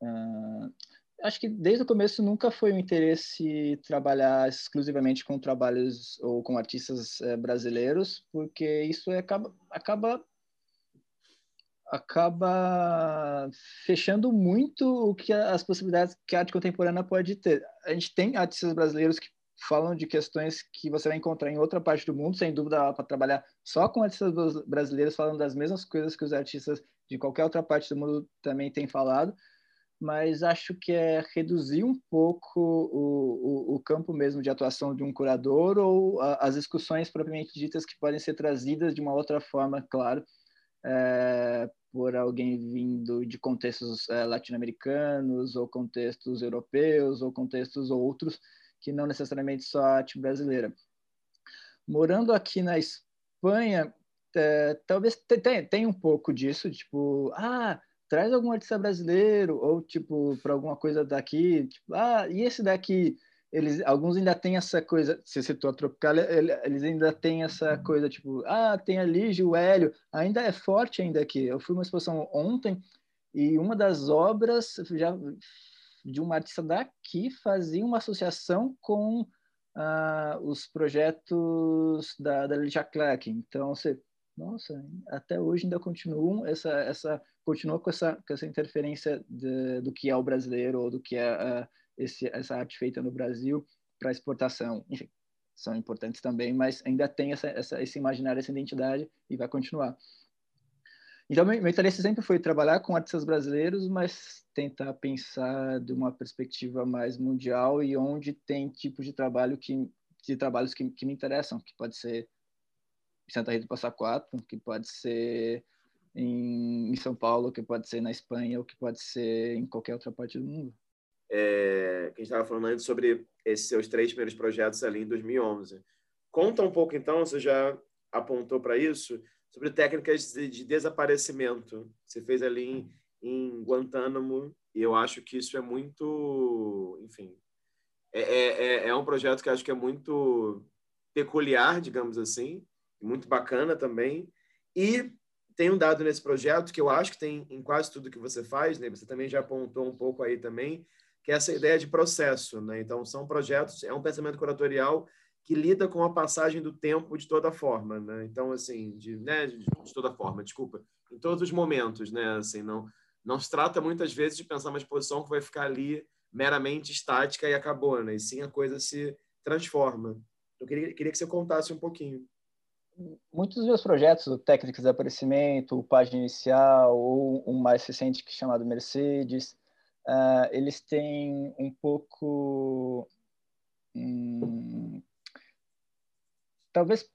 Uh, acho que desde o começo nunca foi um interesse trabalhar exclusivamente com trabalhos ou com artistas é, brasileiros, porque isso é, acaba, acaba acaba fechando muito o que as possibilidades que a arte contemporânea pode ter. A gente tem artistas brasileiros que falam de questões que você vai encontrar em outra parte do mundo, sem dúvida para trabalhar só com artistas brasileiros falando das mesmas coisas que os artistas de qualquer outra parte do mundo também têm falado, mas acho que é reduzir um pouco o, o, o, campo mesmo de atuação de um curador ou a, as discussões propriamente ditas que podem ser trazidas de uma outra forma, claro, é, por alguém vindo de contextos é, latino-americanos ou contextos europeus ou contextos outros que não necessariamente só a arte brasileira. Morando aqui na Espanha, é, talvez tenha, um pouco disso, tipo, ah, traz algum artista brasileiro ou tipo para alguma coisa daqui, tipo, ah, e esse daqui, eles alguns ainda têm essa coisa, você citou a Tropical, eles ainda têm essa coisa tipo, ah, tem a Lígio, o Hélio, ainda é forte ainda aqui. Eu fui uma exposição ontem e uma das obras já de uma artista daqui fazia uma associação com ah, os projetos da, da Lidia Clark. Então, você nossa, até hoje ainda continuam essa essa continua com essa com essa interferência de, do que é o brasileiro ou do que é uh, esse, essa arte feita no Brasil para exportação. Enfim, são importantes também, mas ainda tem essa, essa esse imaginário, essa identidade e vai continuar. Então, meu, meu interesse sempre foi trabalhar com artistas brasileiros, mas tentar pensar de uma perspectiva mais mundial e onde tem tipos de trabalho que de trabalhos que, que me interessam, que pode ser Santa Rita do Passa Quatro, que pode ser em, em, São Paulo, que pode ser na Espanha, ou que pode ser em qualquer outra parte do mundo. É, a gente estava falando antes sobre esses seus três primeiros projetos ali em 2011. Conta um pouco, então, você já apontou para isso, sobre técnicas de, de, desaparecimento. Você fez ali em, em Guantánamo e eu acho que isso é muito, enfim, é, é, é, é um projeto que acho que é muito peculiar, digamos assim, muito bacana também. E tem um dado nesse projeto que eu acho que tem em quase tudo que você faz, né? Você também já apontou um pouco aí também, que é essa ideia de processo, né? Então são projetos, é um pensamento curatorial que lida com a passagem do tempo de toda forma, né? Então assim, de, né, de, toda forma, desculpa, em todos os momentos, né? Assim, não não se trata muitas vezes de pensar uma exposição que vai ficar ali meramente estática e acabou, né? E sim a coisa se transforma. Eu queria, queria que você contasse um pouquinho. Muitos dos meus projetos, o Técnicas de Aparecimento, o Página Inicial, ou um mais recente que é chamado Mercedes, uh, eles têm um pouco... Hum, talvez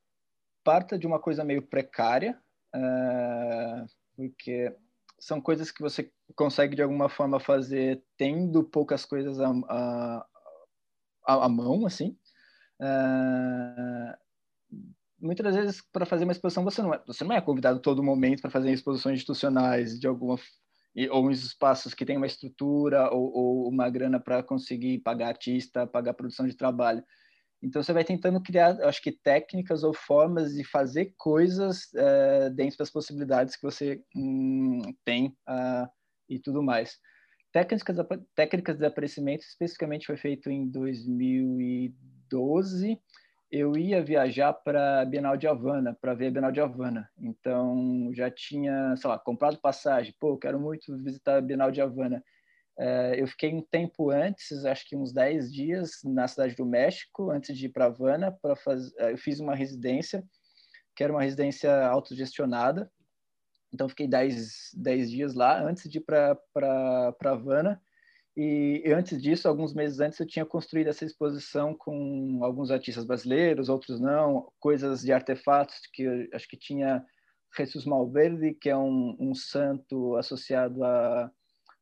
parta de uma coisa meio precária, uh, porque são coisas que você consegue de alguma forma fazer tendo poucas coisas à, à, à mão, assim. Uh, muitas vezes para fazer uma exposição você não é, você não é convidado todo momento para fazer exposições institucionais de alguma ou em espaços que tem uma estrutura ou, ou uma grana para conseguir pagar artista, pagar produção de trabalho. Então você vai tentando criar, acho que técnicas ou formas de fazer coisas uh, dentro das possibilidades que você hum, tem uh, e tudo mais. Técnicas, técnicas de aparecimento especificamente foi feito em 2012 eu ia viajar para Bienal de Havana, para ver a Bienal de Havana. Então, já tinha, sei lá, comprado passagem. Pô, quero muito visitar a Bienal de Havana. É, eu fiquei um tempo antes, acho que uns 10 dias, na cidade do México, antes de ir para Havana. Para fazer, é, eu fiz uma residência, que era uma residência autogestionada. Então, fiquei 10, 10 dias lá, antes de ir para Havana. E antes disso, alguns meses antes, eu tinha construído essa exposição com alguns artistas brasileiros, outros não, coisas de artefatos que acho que tinha Jesus Malverde, que é um, um santo associado à,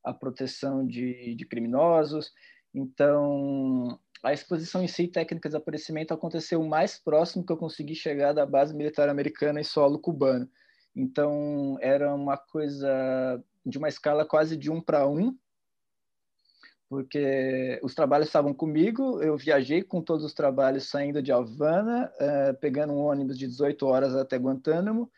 à proteção de, de criminosos. Então, a exposição em si, técnicas de aparecimento, aconteceu o mais próximo que eu consegui chegar da base militar americana em solo cubano. Então, era uma coisa de uma escala quase de um para um, porque os trabalhos estavam comigo, eu viajei com todos os trabalhos saindo de Havana, uh, pegando um ônibus de 18 horas até Guantánamo,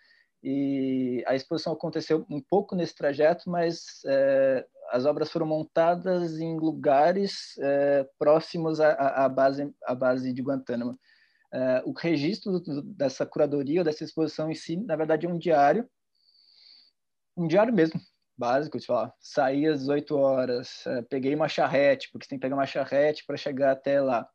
e a exposição aconteceu um pouco nesse trajeto, mas uh, as obras foram montadas em lugares uh, próximos à, à, base, à base de Guantánamo. o registro dessa curadoria, dessa exposição em si, na verdade, é um diário, um diário mesmo, básico, tipo, ó, saí às 18 horas, é, peguei uma charrete, porque você tem que pegar uma charrete para chegar até lá.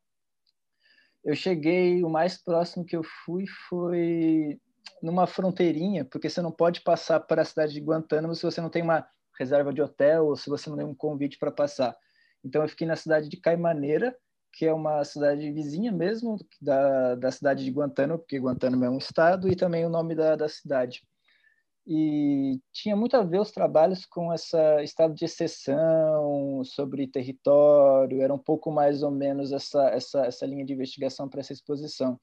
Eu cheguei, o mais próximo que eu fui foi numa fronteirinha, porque você não pode passar para a cidade de Guantánamo se você não tem uma reserva de hotel ou se você não tem um convite para passar. Então eu fiquei na cidade de Caimaneira, que é uma cidade vizinha mesmo da, da cidade de Guantánamo, porque Guantánamo é um estado, e também o nome da, da cidade e tinha muito a ver os trabalhos com essa estado de exceção sobre território, era um pouco mais ou menos essa essa, essa linha de investigação para essa exposição.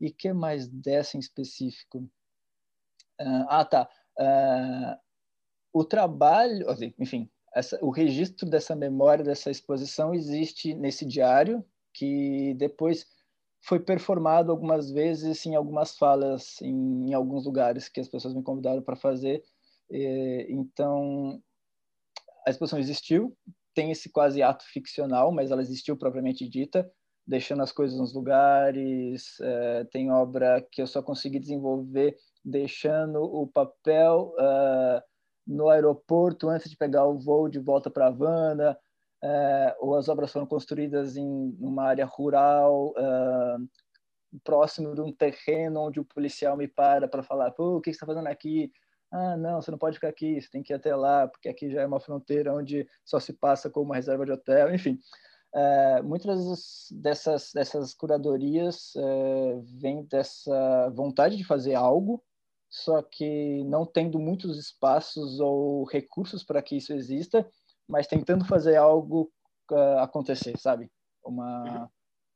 E que mais dessa em específico? Uh, ah, tá. Uh, o trabalho, assim, enfim, essa, o registro dessa memória dessa exposição existe nesse diário que depois foi performado algumas vezes em algumas falas, em, em alguns lugares que as pessoas me convidaram para fazer. E, então, a exposição existiu, tem esse quase ato ficcional, mas ela existiu propriamente dita, deixando as coisas nos lugares. É, tem obra que eu só consegui desenvolver deixando o papel uh, no aeroporto antes de pegar o voo de volta para Havana é, ou as obras foram construídas em uma área rural, é, próximo de um terreno onde o policial me para para falar, Pô, o que você está fazendo aqui? Ah, não, você não pode ficar aqui, você tem que ir até lá, porque aqui já é uma fronteira onde só se passa com uma reserva de hotel, enfim. É, muitas dessas, dessas curadorias vêm dessa vontade de fazer algo, só que não tendo muitos espaços ou recursos para que isso exista, mas tentando fazer algo uh, acontecer, sabe? Uma,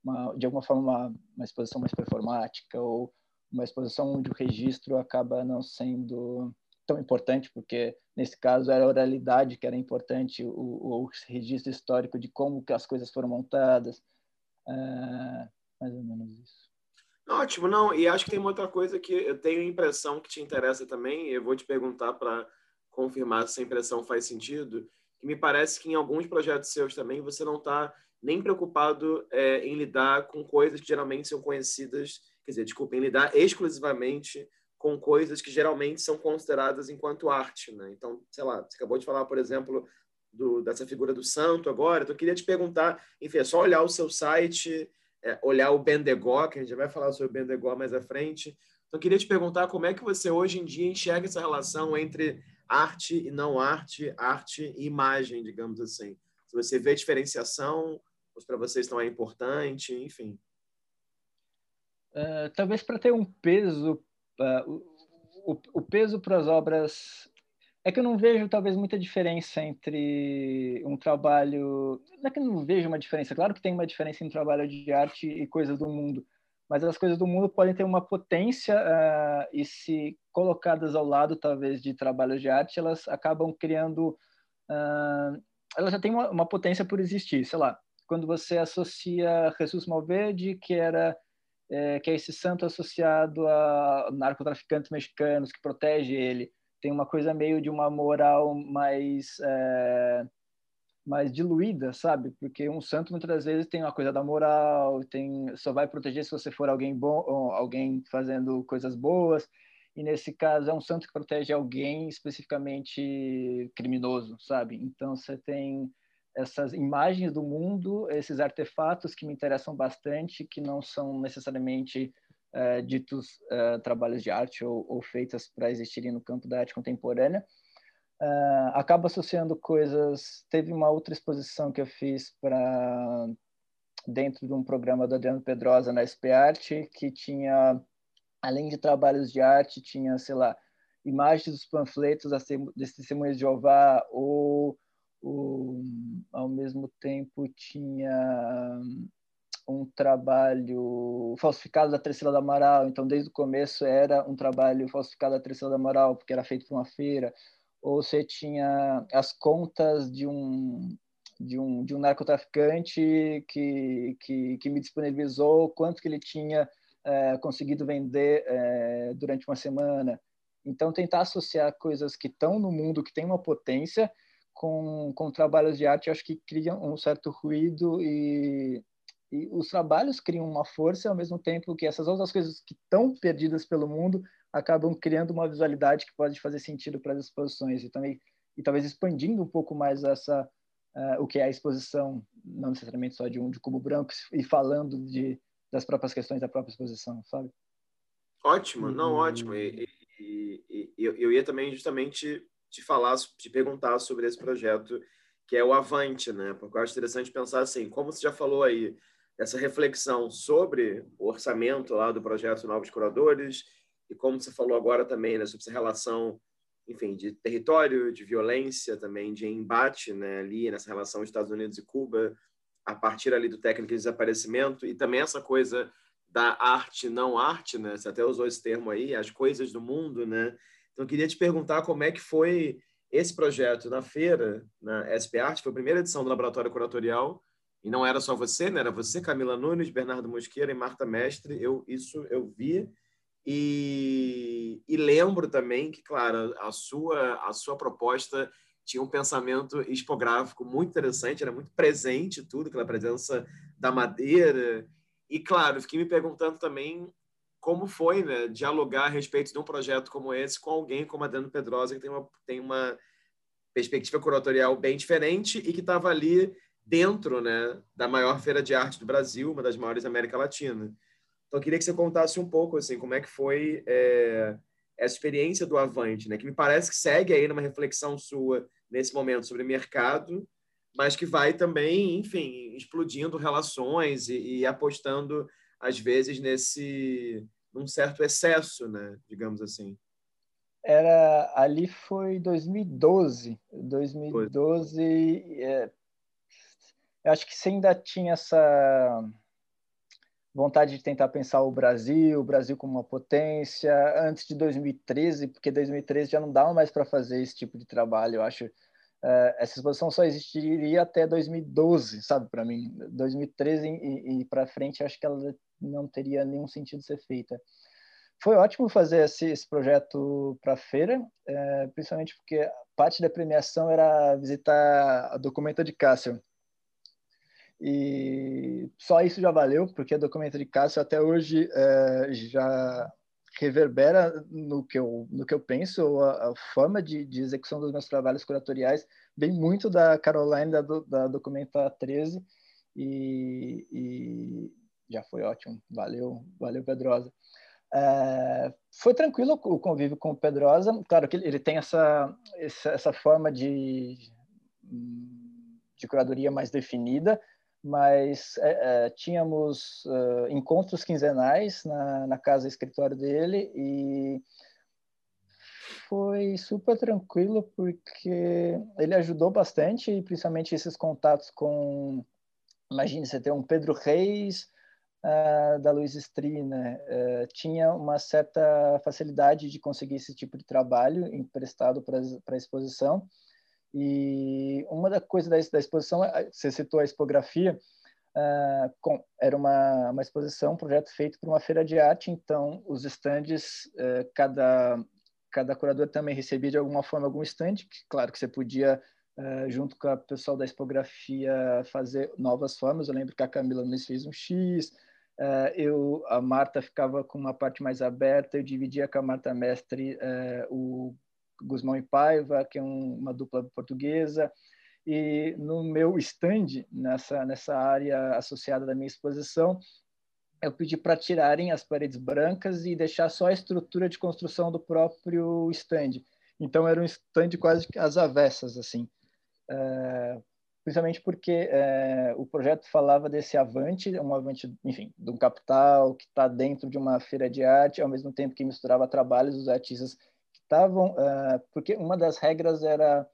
uma, de alguma forma, uma, uma exposição mais performática ou uma exposição onde o registro acaba não sendo tão importante, porque nesse caso era a oralidade que era importante, o, o registro histórico de como que as coisas foram montadas, uh, mais ou menos isso. Ótimo, não, e acho que tem uma outra coisa que eu tenho a impressão que te interessa também, eu vou te perguntar para confirmar se essa impressão faz sentido, que me parece que em alguns projetos seus também você não está nem preocupado é, em lidar com coisas que geralmente são conhecidas, quer dizer, desculpa, em lidar exclusivamente com coisas que geralmente são consideradas enquanto arte, né? Então, sei lá, você acabou de falar, por exemplo, do, dessa figura do santo agora, então eu queria te perguntar, enfim, é só olhar o seu site, é, olhar o Bendegó, que a gente já vai falar sobre o Bendegó mais à frente. Então, eu queria te perguntar como é que você hoje em dia enxerga essa relação entre arte e não arte, arte e imagem, digamos assim. Se você vê diferenciação, para vocês não é importante, enfim. Uh, talvez para ter um peso, uh, o, o peso para as obras é que eu não vejo talvez muita diferença entre um trabalho. Não é que eu não vejo uma diferença, claro que tem uma diferença entre trabalho de arte e coisas do mundo, mas as coisas do mundo podem ter uma potência uh, e se colocadas ao lado talvez de trabalhos de arte, elas acabam criando. Uh, elas já têm uma, uma, potência por existir, sei lá. Quando você associa Jesus Malverde, que era é, que é esse santo associado a narcotraficantes mexicanos que protege ele tem uma coisa meio de uma moral mais é, mais diluída, sabe? Porque um santo muitas vezes tem uma coisa da moral, tem só vai proteger se você for alguém bom, alguém fazendo coisas boas. E nesse caso é um santo que protege alguém especificamente criminoso, sabe? Então você tem essas imagens do mundo, esses artefatos que me interessam bastante, que não são necessariamente uh, ditos uh, trabalhos de arte ou, ou feitas para existirem no campo da arte contemporânea. Uh, acaba associando coisas. Teve uma outra exposição que eu fiz para dentro de um programa do Adriano Pedrosa na SP Arte, que tinha, além de trabalhos de arte, tinha, sei lá, imagens dos panfletos das testemunhas de Jeová, ou, ou ao mesmo tempo tinha um trabalho falsificado da Terceira do Amaral, então desde o começo era um trabalho falsificado da Terceira do Amaral, porque era feito para uma feira, ou você tinha as contas de um de um, de um narcotraficante que, que, que me disponibilizou quanto que ele tinha é, conseguido vender é, durante uma semana. Então, tentar associar coisas que estão no mundo, que têm uma potência, com, com trabalhos de arte, acho que criam um certo ruído e, e os trabalhos criam uma força, ao mesmo tempo que essas outras coisas que estão perdidas pelo mundo acabam criando uma visualidade que pode fazer sentido para as exposições e também e talvez expandindo um pouco mais essa uh, o que é a exposição, não necessariamente só de um de cubo branco e falando de das próprias questões da própria exposição, sabe? Ótimo, não uhum. ótimo. E, e, e, eu, eu ia também justamente te falar, te perguntar sobre esse projeto que é o Avante, né? Porque eu acho interessante pensar assim, como você já falou aí, essa reflexão sobre o orçamento lá do projeto Novos Curadores e como você falou agora também, né, sobre essa relação, enfim, de território, de violência também, de embate, né, ali nessa relação Estados Unidos e Cuba, a partir ali do técnico de desaparecimento e também essa coisa da arte não arte, né? Você até usou esse termo aí, as coisas do mundo, né? Então eu queria te perguntar como é que foi esse projeto na feira, na SP Arte, foi a primeira edição do Laboratório Curatorial e não era só você, né? Era você, Camila Nunes, Bernardo Mosqueira e Marta Mestre. Eu isso eu vi e, e lembro também que, claro, a sua a sua proposta tinha um pensamento expográfico muito interessante, era muito presente tudo, aquela presença da madeira. E, claro, fiquei me perguntando também como foi né, dialogar a respeito de um projeto como esse com alguém como a Dana Pedrosa, que tem uma, tem uma perspectiva curatorial bem diferente e que estava ali dentro né, da maior feira de arte do Brasil, uma das maiores da América Latina. Então, eu queria que você contasse um pouco assim, como é que foi é, essa experiência do Avante, né, que me parece que segue aí numa reflexão sua nesse momento sobre mercado, mas que vai também, enfim, explodindo relações e, e apostando, às vezes, nesse num certo excesso, né, digamos assim. Era ali foi 2012, 2012 é, eu acho que você ainda tinha essa vontade de tentar pensar o Brasil, o Brasil como uma potência, antes de 2013, porque 2013 já não dava mais para fazer esse tipo de trabalho, eu acho. Uh, essa exposição só existiria até 2012, sabe, para mim. 2013 e, e para frente, acho que ela não teria nenhum sentido ser feita. Foi ótimo fazer esse, esse projeto para a feira, uh, principalmente porque parte da premiação era visitar a documenta de Cássio, e só isso já valeu, porque a documento de Cássio até hoje é, já reverbera no que eu, no que eu penso, a, a forma de, de, execução dos meus trabalhos curatoriais vem muito da Caroline, da, da Documenta 13, e, e já foi ótimo. Valeu, valeu, Pedrosa. É, foi tranquilo o convívio com o Pedrosa. Claro que ele tem essa, essa, essa forma de, de curadoria mais definida, mas é, é, tínhamos uh, encontros quinzenais na, na casa escritório dele e foi super tranquilo porque ele ajudou bastante, principalmente esses contatos com, imagine você ter um Pedro Reis uh, da Luiz Strina, uh, tinha uma certa facilidade de conseguir esse tipo de trabalho emprestado para a exposição e uma da coisa da, da exposição, é, você citou a expografia, uh, com, era uma, uma exposição, um projeto feito por uma feira de arte, então os estandes, uh, cada, cada curador também recebia de alguma forma algum estande, que claro que você podia, uh, junto com o pessoal da expografia, fazer novas formas, eu lembro que a Camila Nunes fez um X, eu a Marta ficava com uma parte mais aberta eu dividia com a Marta Mestre o Guzmão e Paiva, que é um, uma dupla portuguesa, e no meu stand, nessa, nessa área associada da minha exposição, eu pedi para tirarem as paredes brancas e deixar só a estrutura de construção do próprio stand. Então era um stand quase às avessas, assim. É, principalmente porque é, o projeto falava desse avante, um avante, enfim, de um capital que está dentro de uma feira de arte, ao mesmo tempo que misturava trabalhos dos artistas estavam, uh, porque uma das regras era,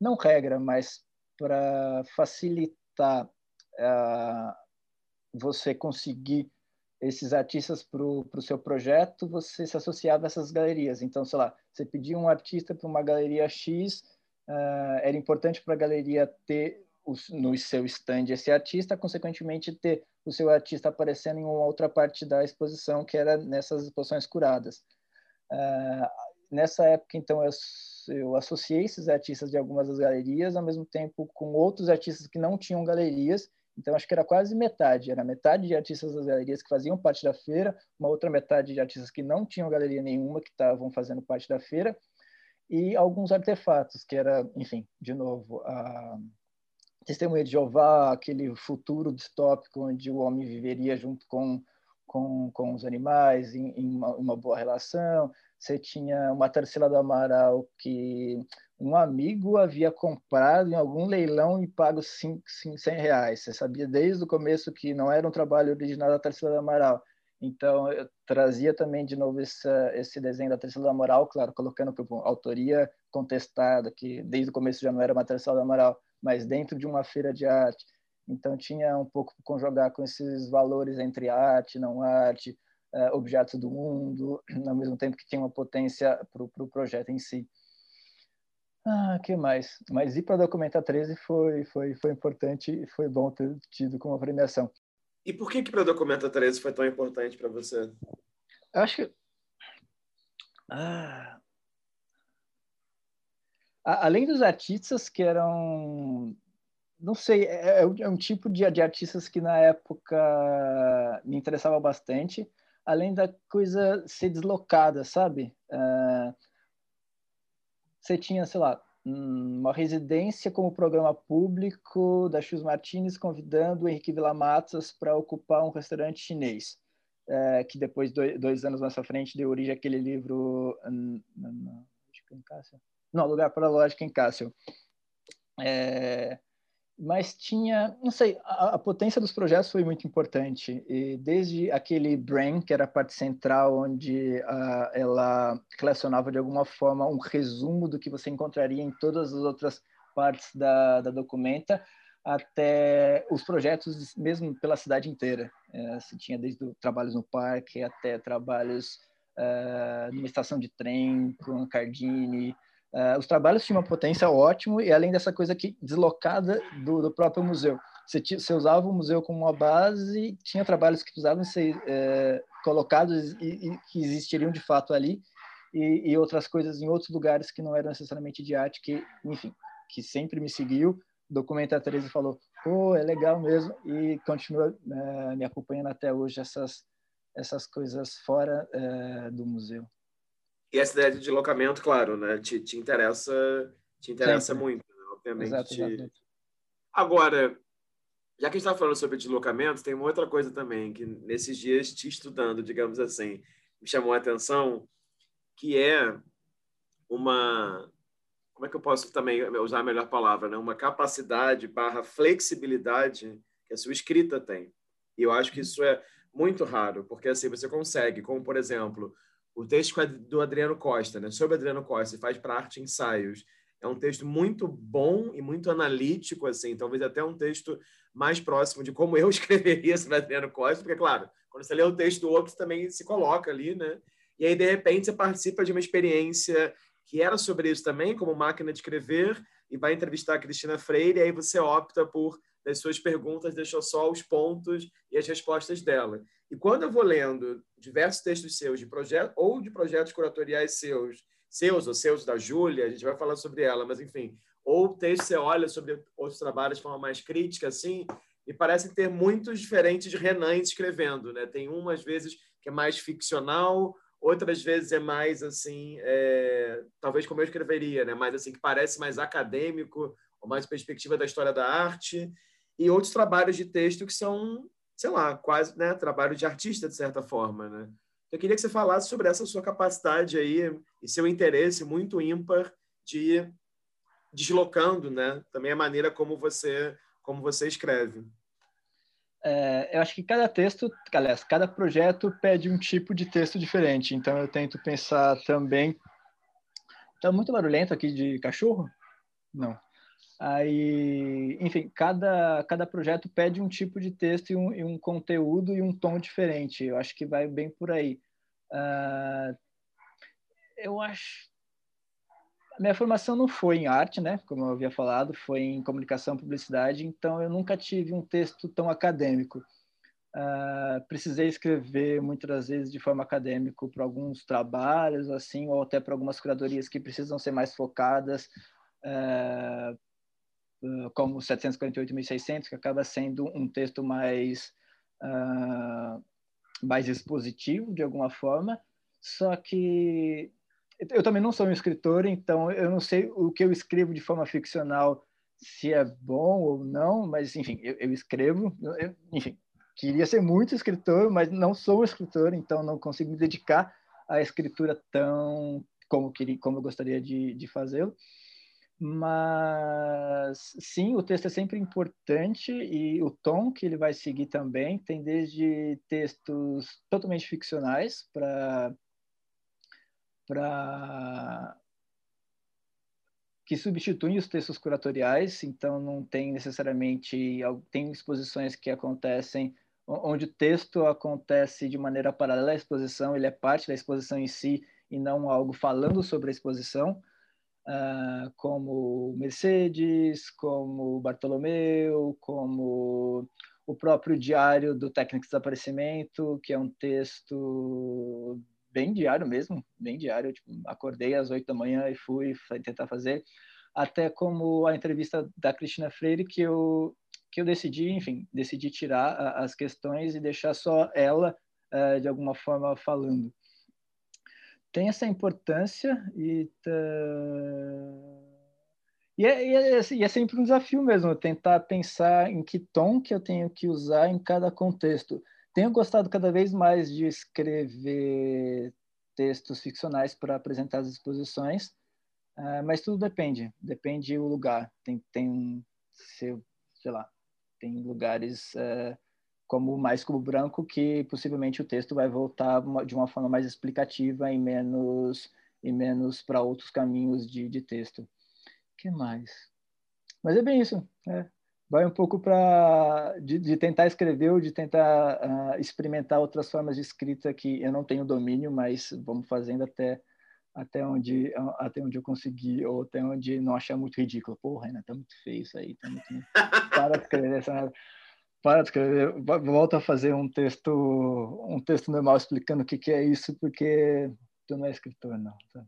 não regra, mas para facilitar uh, você conseguir esses artistas para o seu projeto, você se associava a essas galerias. Então, sei lá, você pedia um artista para uma galeria X, uh, era importante para a galeria ter o, no seu stand esse artista, consequentemente ter o seu artista aparecendo em uma outra parte da exposição, que era nessas exposições curadas. Uh, nessa época, então, eu, eu associei esses artistas de algumas das galerias, ao mesmo tempo com outros artistas que não tinham galerias. Então, acho que era quase metade. Era metade de artistas das galerias que faziam parte da feira, uma outra metade de artistas que não tinham galeria nenhuma, que estavam fazendo parte da feira, e alguns artefatos, que era, enfim, de novo, a Testemunha de Jeová, aquele futuro distópico onde o homem viveria junto com, com, com os animais, em, em uma, uma boa relação, você tinha uma terceira do Amaral que um amigo havia comprado em algum leilão e pago 100 reais. Você sabia desde o começo que não era um trabalho original da terceira do Amaral. Então, eu trazia também de novo esse, desenho da terceira do Amaral, claro, colocando como autoria contestada, que desde o começo já não era uma terceira do Amaral, mas dentro de uma feira de arte. Então, tinha um pouco conjugar com esses valores entre arte, não arte, uh, objetos do mundo, <clears throat> ao mesmo tempo que tinha uma potência para o pro projeto em si. Ah, que mais? Mas ir para a Documenta 13 foi, foi, foi importante e foi bom ter tido como premiação. E por que que para a Documenta 13 foi tão importante para você? Eu acho que... Ah... Além dos artistas que eram não sei, é, é, um tipo de, de, artistas que na época me interessava bastante além da coisa ser deslocada, sabe? Uh, você tinha, sei lá, uma residência como programa público da Chus Martinez convidando o Henrique Villamatas para ocupar um restaurante chinês, uh, que depois, dois, dois, anos mais à frente, deu origem àquele livro... Não, Lugar para a Lógica em Cássio. É, mas tinha, não sei, a, a, potência dos projetos foi muito importante. E desde aquele Brain, que era a parte central, onde uh, ela relacionava de alguma forma um resumo do que você encontraria em todas as outras partes da, da documenta, até os projetos mesmo pela cidade inteira. É, se tinha desde trabalhos no parque até trabalhos uh, numa estação de trem com a Cardini. Uh, os trabalhos tinham uma potência ótima e além dessa coisa que deslocada do, do próprio museu. Você, você, usava o museu como uma base, tinha trabalhos que precisavam ser uh, colocados e, e, que existiriam de fato ali e, e outras coisas em outros lugares que não eram necessariamente de arte, que, enfim, que sempre me seguiu documenta a Teresa falou, pô, é legal mesmo, e continua é, me acompanhando até hoje essas, essas coisas fora é, do museu. E essa ideia de deslocamento, claro, né, te, te interessa, te interessa Sempre. muito, né? obviamente. Exato, Agora, já que a gente está falando sobre deslocamento, tem uma outra coisa também que nesses dias te estudando, digamos assim, me chamou a atenção, que é uma como é que eu posso também usar a melhor palavra, né? Uma capacidade barra flexibilidade que a sua escrita tem. E eu acho que isso é muito raro, porque assim você consegue, como por exemplo, o texto do Adriano Costa, né? Sobre Adriano Costa, faz para arte ensaios. É um texto muito bom e muito analítico, assim, talvez até um texto mais próximo de como eu <laughs> escreveria sobre Adriano Costa, porque, claro, quando você lê o texto do outro, também se coloca ali, né? E aí, de repente, você participa de uma experiência que era sobre isso também, como máquina de escrever, e vai entrevistar a Cristina Freire, e aí você opta por, das suas perguntas, deixou só os pontos e as respostas dela. E quando eu vou lendo diversos textos seus de projeto ou de projetos curatoriais seus, seus ou seus da Júlia, a gente vai falar sobre ela, mas enfim, ou texto você olha sobre outros trabalhos de forma mais crítica, assim, e parece ter muitos diferentes Renan escrevendo, né? Tem uma às vezes que é mais ficcional, outras vezes é mais assim, é, talvez como eu escreveria, né? Mais assim que parece mais acadêmico, ou mais perspectiva da história da arte, e outros trabalhos de texto que são, sei lá, quase, né, trabalho de artista de certa forma, né? Eu queria que você falasse sobre essa sua capacidade aí e seu interesse muito ímpar de ir deslocando, né? Também a maneira como você como você escreve é, eu acho que cada texto, aliás, cada projeto pede um tipo de texto diferente. Então eu tento pensar também. Está muito barulhento aqui de cachorro? Não. Aí, enfim, cada, cada projeto pede um tipo de texto e um, e um conteúdo e um tom diferente. Eu acho que vai bem por aí. Uh, eu acho minha formação não foi em arte, né? Como eu havia falado, foi em comunicação e publicidade, então eu nunca tive um texto tão acadêmico. Uh, precisei escrever muitas vezes de forma acadêmica para alguns trabalhos, assim, ou até para algumas curadorias que precisam ser mais focadas, uh, uh, como 748.600, que acaba sendo um texto mais, mais expositivo, de alguma forma, só que eu também não sou um escritor, então eu não sei o que eu escrevo de forma ficcional se é bom ou não, mas enfim, eu, eu escrevo, eu, enfim, queria ser muito escritor, mas não sou escritor, então não consigo me dedicar à escritura tão como queria, como eu gostaria de, de fazê-lo. Mas sim, o texto é sempre importante e o tom que ele vai seguir também tem desde textos totalmente ficcionais para para que substituem os textos curatoriais, então não tem necessariamente tem exposições que acontecem onde o texto acontece de maneira paralela à exposição, ele é parte da exposição em si e não algo falando sobre a exposição, uh, como Mercedes, como Bartolomeu, como o próprio Diário do Técnico de Desaparecimento, que é um texto bem diário mesmo, bem diário. Tipo, acordei às oito da manhã e fui tentar fazer. Até como a entrevista da Cristina Freire, que eu, que eu decidi, enfim, decidi tirar as questões e deixar só ela, uh, de alguma forma, falando. Tem essa importância e. E é, e, é, e é, sempre um desafio mesmo, tentar pensar em que tom que eu tenho que usar em cada contexto. Tenho gostado cada vez mais de escrever textos ficcionais para apresentar as exposições, uh, mas tudo depende, depende do lugar. Tem, tem sei lá, tem lugares uh, como mais Cubo Branco que possivelmente o texto vai voltar de uma forma mais explicativa e menos e menos para outros caminhos de, de texto. que mais? Mas é bem isso. É. vai um pouco para de, de, tentar escrever ou de tentar uh, experimentar outras formas de escrita que eu não tenho domínio, mas vamos fazendo até até onde até onde eu conseguir ou até onde não achar muito ridículo. Porra, Renan, tá muito feio isso aí, tá muito... para de escrever essa para de escrever, volta a fazer um texto um texto normal explicando o que que é isso, porque tu não é escritor não. Tá?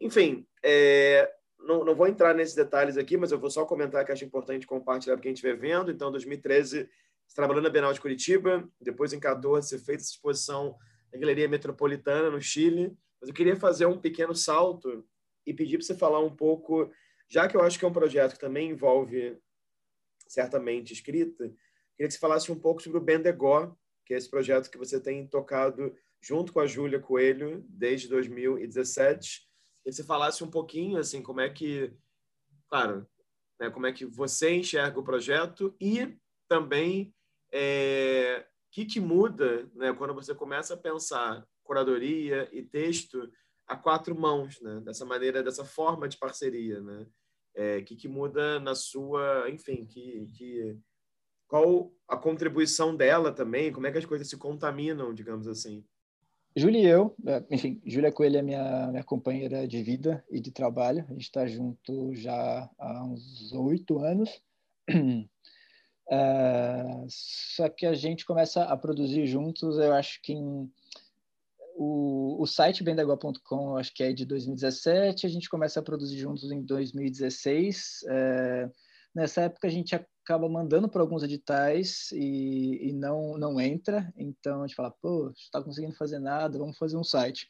Enfim, é, não, não vou entrar nesses detalhes aqui, mas eu vou só comentar que acho importante compartilhar para quem estiver vendo. Então, 2013, você trabalhou na Bienal de Curitiba, depois em 14 você fez essa exposição na Galeria Metropolitana, no Chile. Mas eu queria fazer um pequeno salto e pedir para você falar um pouco, já que eu acho que é um projeto que também envolve certamente escrita, queria que você falasse um pouco sobre o Bendegó, que é esse projeto que você tem tocado junto com a Júlia Coelho desde 2017 que você falasse um pouquinho, assim, como é que, claro, né, como é que você enxerga o projeto e também é, o que, que muda né, quando você começa a pensar curadoria e texto a quatro mãos, né, dessa maneira, dessa forma de parceria, né? É, que, que muda na sua, enfim, que, que qual a contribuição dela também, como é que as coisas se contaminam, digamos assim. Júlia e eu, é, enfim, Júlia Coelho é minha, minha companheira de vida e de trabalho. A gente está junto já há uns oito anos. Uh, <clears throat> só que a gente começa a produzir juntos, eu acho que em, o, o site bendegua.com, acho que é de 2017, a gente começa a produzir juntos em 2016. Uh, é, nessa época a gente acaba mandando para alguns editais e, e, não não entra. Então a gente fala, pô, está conseguindo fazer nada, vamos fazer um site.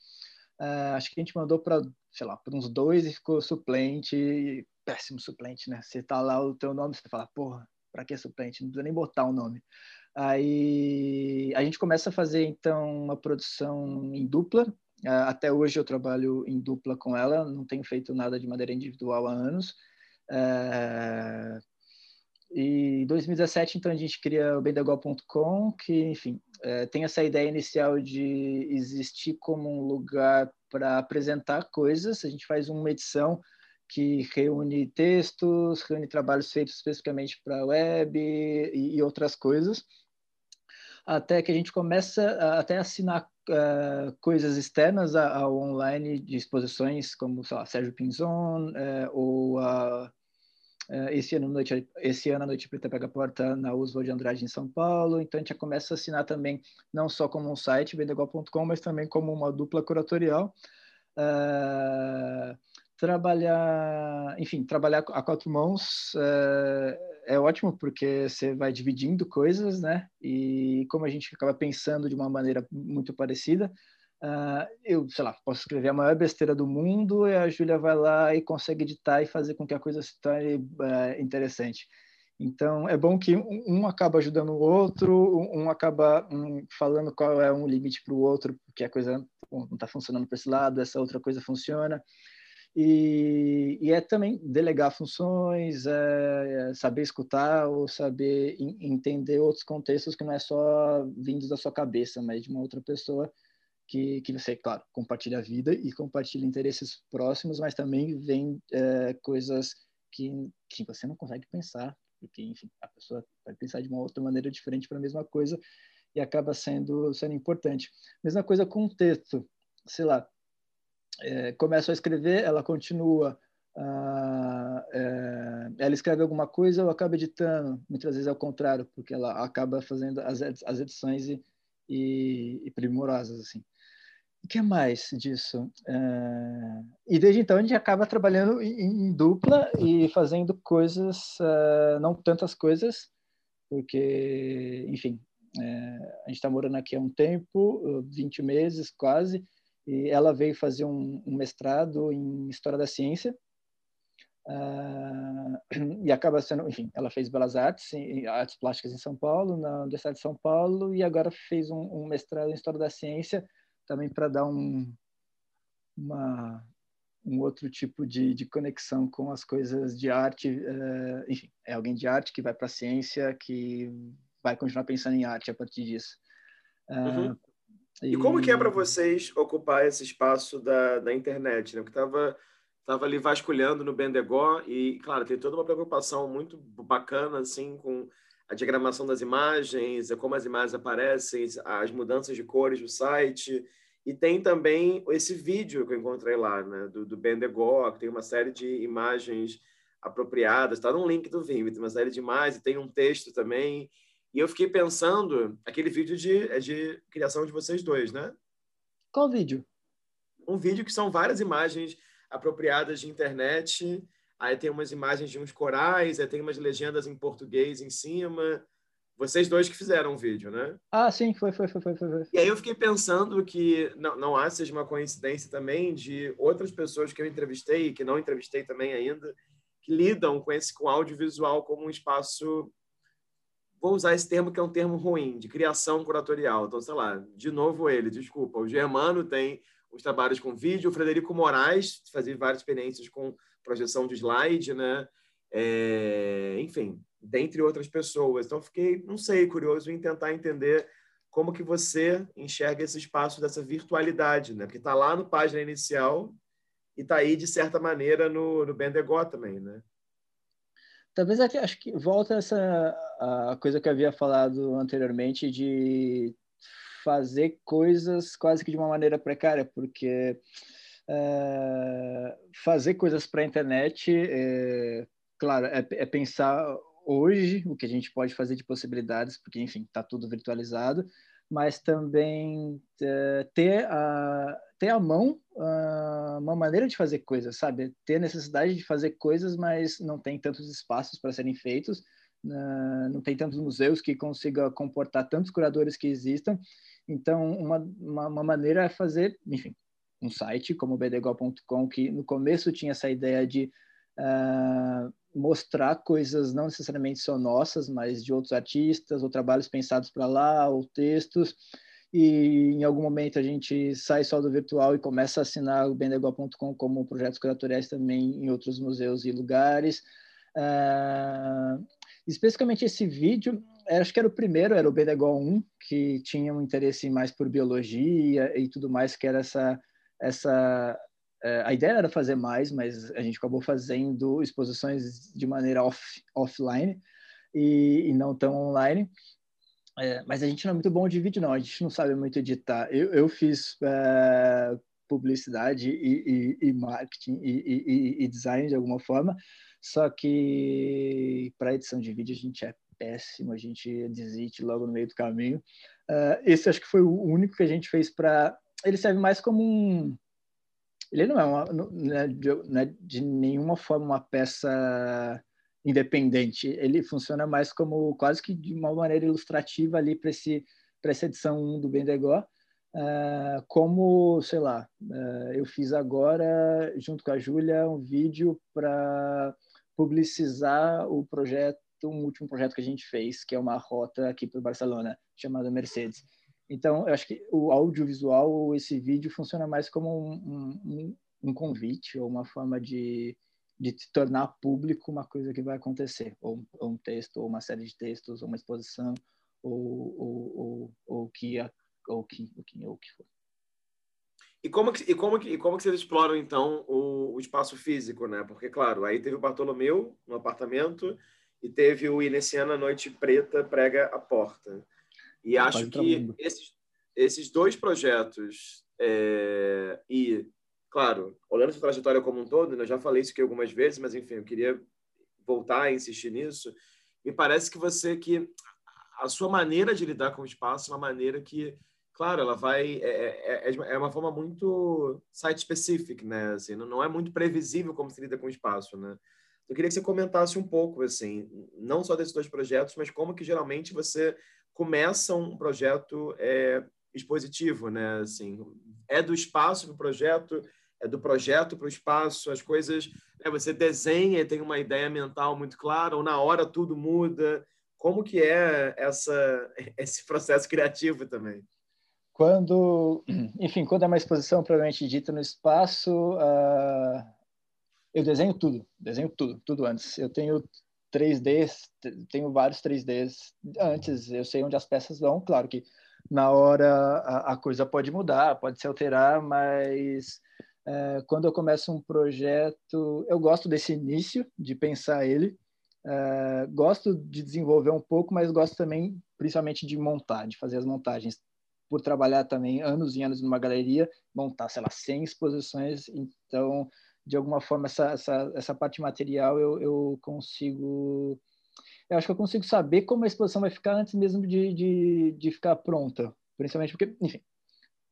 Uh, acho que a gente mandou para, sei lá, para uns dois e ficou suplente, péssimo suplente, né? Você tá lá o teu nome, você fala, porra, para que suplente? Não precisa nem botar o nome. Aí a gente começa a fazer então uma produção em dupla. Uh, até hoje eu trabalho em dupla com ela, não tenho feito nada de maneira individual há anos. Uh, e em 2017, então, a gente cria o bendegol.com, que, enfim, é, tem essa ideia inicial de existir como um lugar para apresentar coisas. A gente faz uma edição que reúne textos, reúne trabalhos feitos especificamente para a web e, e, outras coisas, até que a gente começa a, até assinar uh, coisas externas ao online de exposições como, sei lá, Sérgio Pinzon, uh, ou a esse ano, noite, esse ano a Noite Preta pega a porta na Oswald de Andrade em São Paulo, então a gente já começa a assinar também, não só como um site, vendegol.com, mas também como uma dupla curatorial. Uh, trabalhar, enfim, trabalhar a quatro mãos uh, é ótimo porque você vai dividindo coisas, né? E como a gente acaba pensando de uma maneira muito parecida, Uh, eu, sei lá, posso escrever a maior besteira do mundo e a Júlia vai lá e consegue editar e fazer com que a coisa se torne uh, interessante. Então, é bom que um, acaba ajudando o outro, um, acaba um, falando qual é um limite para o outro, porque a coisa não está funcionando para esse lado, essa outra coisa funciona. E, e é também delegar funções, é, é saber escutar ou saber entender outros contextos que não é só vindos da sua cabeça, mas de uma outra pessoa que, que você, claro, compartilha a vida e compartilha interesses próximos, mas também vem é, coisas que, que você não consegue pensar, porque, enfim, a pessoa vai pensar de uma outra maneira diferente para a mesma coisa e acaba sendo, sendo importante. Mesma coisa com o texto, sei lá, é, começa a escrever, ela continua, ah, é, ela escreve alguma coisa, eu acabo editando, muitas vezes é o contrário, porque ela acaba fazendo as, as edições e, e, e primorosas, assim. O que mais disso? Uh, e desde então a gente acaba trabalhando em, em dupla e fazendo coisas, uh, não tantas coisas, porque, enfim, uh, a gente está morando aqui há um tempo, 20 meses quase, e ela veio fazer um, um mestrado em História da Ciência, e acaba sendo, enfim, ela fez Belas Artes, Artes Plásticas em São Paulo, na Universidade de São Paulo, e agora fez um, um mestrado em História da Ciência, também para dar um, uma, um outro tipo de, de conexão com as coisas de arte. Uh, enfim, é alguém de arte que vai para a ciência, que vai continuar pensando em arte a partir disso. Uh, uhum. e... e... como que é para vocês ocupar esse espaço da, da internet? Né? Porque estava estava ali vasculhando no Bendegó e, claro, tem toda uma preocupação muito bacana, assim, com a diagramação das imagens, é como as imagens aparecem, as mudanças de cores do site. E tem também esse vídeo que eu encontrei lá, né, do, do Bendegó, que tem uma série de imagens apropriadas, está no link do Vimeo, tem uma série de imagens, tem um texto também. E eu fiquei pensando, aquele vídeo de, é de criação de vocês dois, né? Qual vídeo? Um vídeo que são várias imagens apropriadas de internet. Aí tem umas imagens de uns corais, aí tem umas legendas em português em cima. Vocês dois que fizeram o vídeo, né? Ah, sim, foi, foi, foi, foi, foi. E aí eu fiquei pensando que não, não há seja uma coincidência também de outras pessoas que eu entrevistei, que não entrevistei também ainda, que lidam com esse com audiovisual como um espaço vou usar esse termo que é um termo ruim, de criação curatorial. Então, sei lá, de novo ele, desculpa, o Germano tem os trabalhos com vídeo, o Frederico Moraes fazia várias experiências com projeção de slide, né? É, enfim, dentre outras pessoas. Então, fiquei, não sei, curioso em tentar entender como que você enxerga esse espaço dessa virtualidade, né? Porque está lá no página inicial e está aí, de certa maneira, no, no também, né? Talvez aqui, acho que volta essa a coisa que eu havia falado anteriormente de fazer coisas quase que de uma maneira precária, porque é, fazer coisas para a internet, é, claro, é, é, pensar hoje o que a gente pode fazer de possibilidades, porque, enfim, está tudo virtualizado, mas também é, ter, a, ter à mão uh, uma maneira de fazer coisas, sabe? Ter a necessidade de fazer coisas, mas não tem tantos espaços para serem feitos, não tem tantos museus que consiga comportar tantos curadores que existam. Então, uma, uma, uma maneira é fazer, enfim, um site como o bdgo.com, que no começo tinha essa ideia de uh, mostrar coisas não necessariamente só nossas, mas de outros artistas, ou trabalhos pensados para lá, ou textos, e em algum momento a gente sai só do virtual e começa a assinar o bendegol.com como projetos curatoriais também em outros museus e lugares. Uh, especificamente esse vídeo, acho que era o primeiro, era o Bendegol 1, que tinha um interesse mais por biologia e tudo mais, que era essa essa é, a ideia era fazer mais, mas a gente acabou fazendo exposições de maneira off, offline e, e não tão online. É, mas a gente não é muito bom de vídeo, não. A gente não sabe muito editar. Eu, eu fiz é, publicidade e, e, e marketing e, design de alguma forma, só que para edição de vídeo a gente é péssimo, a gente desiste logo no meio do caminho. Uh, esse acho que foi o único que a gente fez para ele serve mais como um. Ele não é, uma, não é, de, não é de nenhuma forma uma peça independente. Ele funciona mais como quase que de uma maneira ilustrativa ali para esse para essa edição 1 do Bendegó. Uh, como, sei lá, uh, eu fiz agora, junto com a Júlia, um vídeo para publicizar o projeto, um último projeto que a gente fez, que é uma rota aqui para Barcelona, chamada Mercedes. Então, eu acho que o audiovisual, esse vídeo, funciona mais como um, um, um convite ou uma forma de, de tornar público uma coisa que vai acontecer, ou, ou, um texto, ou uma série de textos, ou uma exposição, ou, ou, ou, ou que, ou que, ou que, ou que for. E como que, e como que, e como que vocês exploram, então, o, o espaço físico, né? Porque, claro, aí teve o Bartolomeu no apartamento e teve o Iniciana Noite Preta Prega a Porta. E acho que esses, esses dois projetos, é, e, claro, olhando sua trajetória como um todo, né, eu já falei isso aqui algumas vezes, mas, enfim, eu queria voltar a insistir nisso. Me parece que você, que a sua maneira de lidar com o espaço é uma maneira que, claro, ela vai. É, é, é, é uma forma muito site-specific, né? Assim, não é muito previsível como se lida com o espaço, né? Eu queria que você comentasse um pouco, assim, não só desses dois projetos, mas como que geralmente você começa um projeto é, expositivo, né? Assim, é do espaço para o projeto, é do projeto para o espaço, as coisas, né? você desenha e tem uma ideia mental muito clara, ou na hora tudo muda. Como que é essa, <laughs> esse processo criativo também? Quando, <clears throat> enfim, quando é uma exposição provavelmente dita no espaço, uh, eu desenho tudo, desenho tudo, tudo antes. Eu tenho 3Ds, tenho vários 3Ds antes, eu sei onde as peças vão, claro que na hora a, a coisa pode mudar, pode se alterar, mas é, quando eu começo um projeto, eu gosto desse início, de pensar ele, é, gosto de desenvolver um pouco, mas gosto também, principalmente, de montar, de fazer as montagens. Por trabalhar também anos e anos numa galeria, montar, sei lá, 100 exposições, então, de alguma forma, essa, essa, essa parte material eu, eu consigo eu acho que eu consigo saber como a exposição vai ficar antes mesmo de, de, de ficar pronta. Principalmente porque, enfim,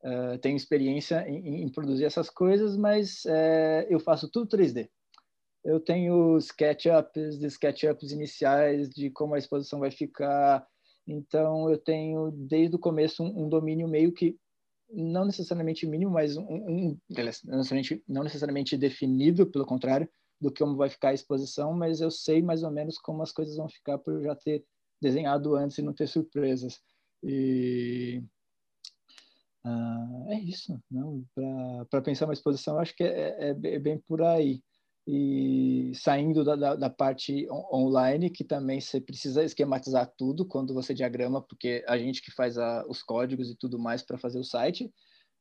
uh, tenho experiência em, em, produzir essas coisas, mas uh, eu faço tudo 3D. Eu tenho SketchUps, de SketchUps iniciais de como a exposição vai ficar. Então, eu tenho desde o começo um, um domínio meio que não necessariamente mínimo, mas um, um não, necessariamente, não necessariamente definido, pelo contrário, do que como vai ficar a exposição, mas eu sei mais ou menos como as coisas vão ficar por já ter desenhado antes e não ter surpresas. E uh, é isso? Para pensar uma exposição, acho que é, é, é, bem por aí. E saindo da, da, da parte on online, que também você precisa esquematizar tudo quando você diagrama, porque a gente que faz a, os códigos e tudo mais para fazer o site,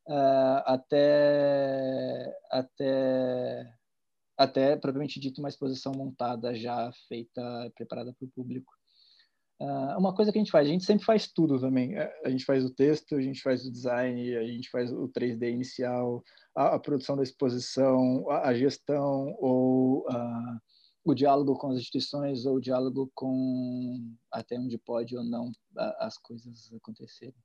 uh, até, até até propriamente dito uma exposição montada já feita preparada para o público uh, uma coisa que a gente faz a gente sempre faz tudo também. A gente faz o texto a gente faz o design a gente faz o 3D inicial a, a produção da exposição a, a gestão ou uh, o diálogo com as instituições ou o diálogo com até onde pode ou não as coisas acontecerem.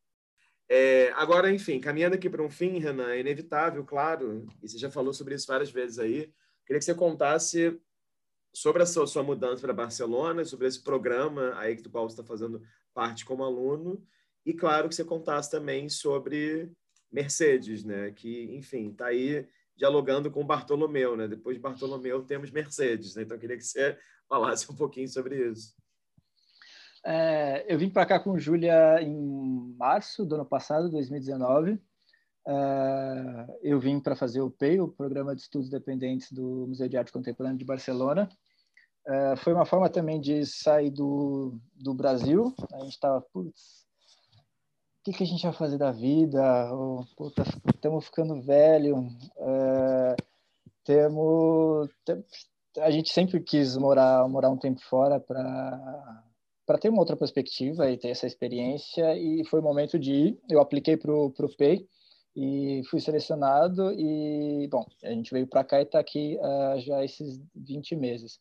É, agora, enfim, caminhando aqui para um fim, Renan, é inevitável, claro, e você já falou sobre isso várias vezes aí, Queria que você contasse sobre a sua, sua mudança para Barcelona, sobre esse programa aí do qual você está fazendo parte como aluno, e claro que você contasse também sobre Mercedes, né? Que, enfim, está aí dialogando com Bartolomeu, né? Depois de Bartolomeu temos Mercedes, né? Então eu queria que você <laughs> falasse um pouquinho sobre isso. É, eu vim para cá com Júlia em março do ano passado, 2019. Uh, eu vim para fazer o PEI, o Programa de Estudos Dependentes do Museu de Arte Contemporânea de Barcelona. Uh, foi uma forma também de sair do, do Brasil. A gente estava, putz, o que, que, a gente vai fazer da vida? Estamos ficando velho. Uh, temos, a gente sempre quis morar, morar um tempo fora para para ter uma outra perspectiva e ter essa experiência e foi o momento de ir. Eu apliquei para o PEI, e fui selecionado e, bom, a gente veio para cá e está aqui uh, já esses 20 meses.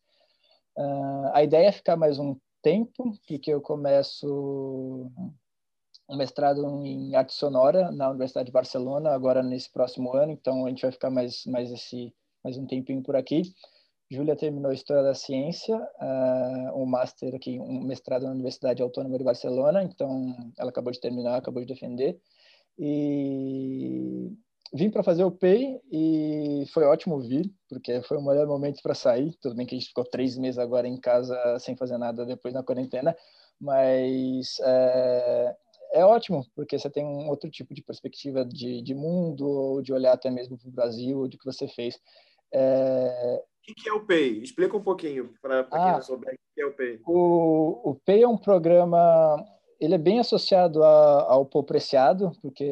Uh, a ideia é ficar mais um tempo, que eu começo um mestrado em arte sonora na Universidade de Barcelona, agora nesse próximo ano, então a gente vai ficar mais, mais, esse, mais um tempinho por aqui. Júlia terminou História da Ciência, uh, um master aqui, um mestrado na Universidade Autônoma de Barcelona, então ela acabou de terminar, acabou de defender. E vim para fazer o PEI e foi ótimo vir, porque foi o melhor momento para sair. Tudo bem que a gente ficou três meses agora em casa sem fazer nada depois da quarentena, mas é, é ótimo, porque você tem um outro tipo de perspectiva de, de mundo, ou de olhar até mesmo para o Brasil, ou de que você fez. É... O que é o PEI? Explica um pouquinho para quem ah, não souber o que é o PEI. O, o PEI é um programa ele é bem associado a, ao Paul Preciado, porque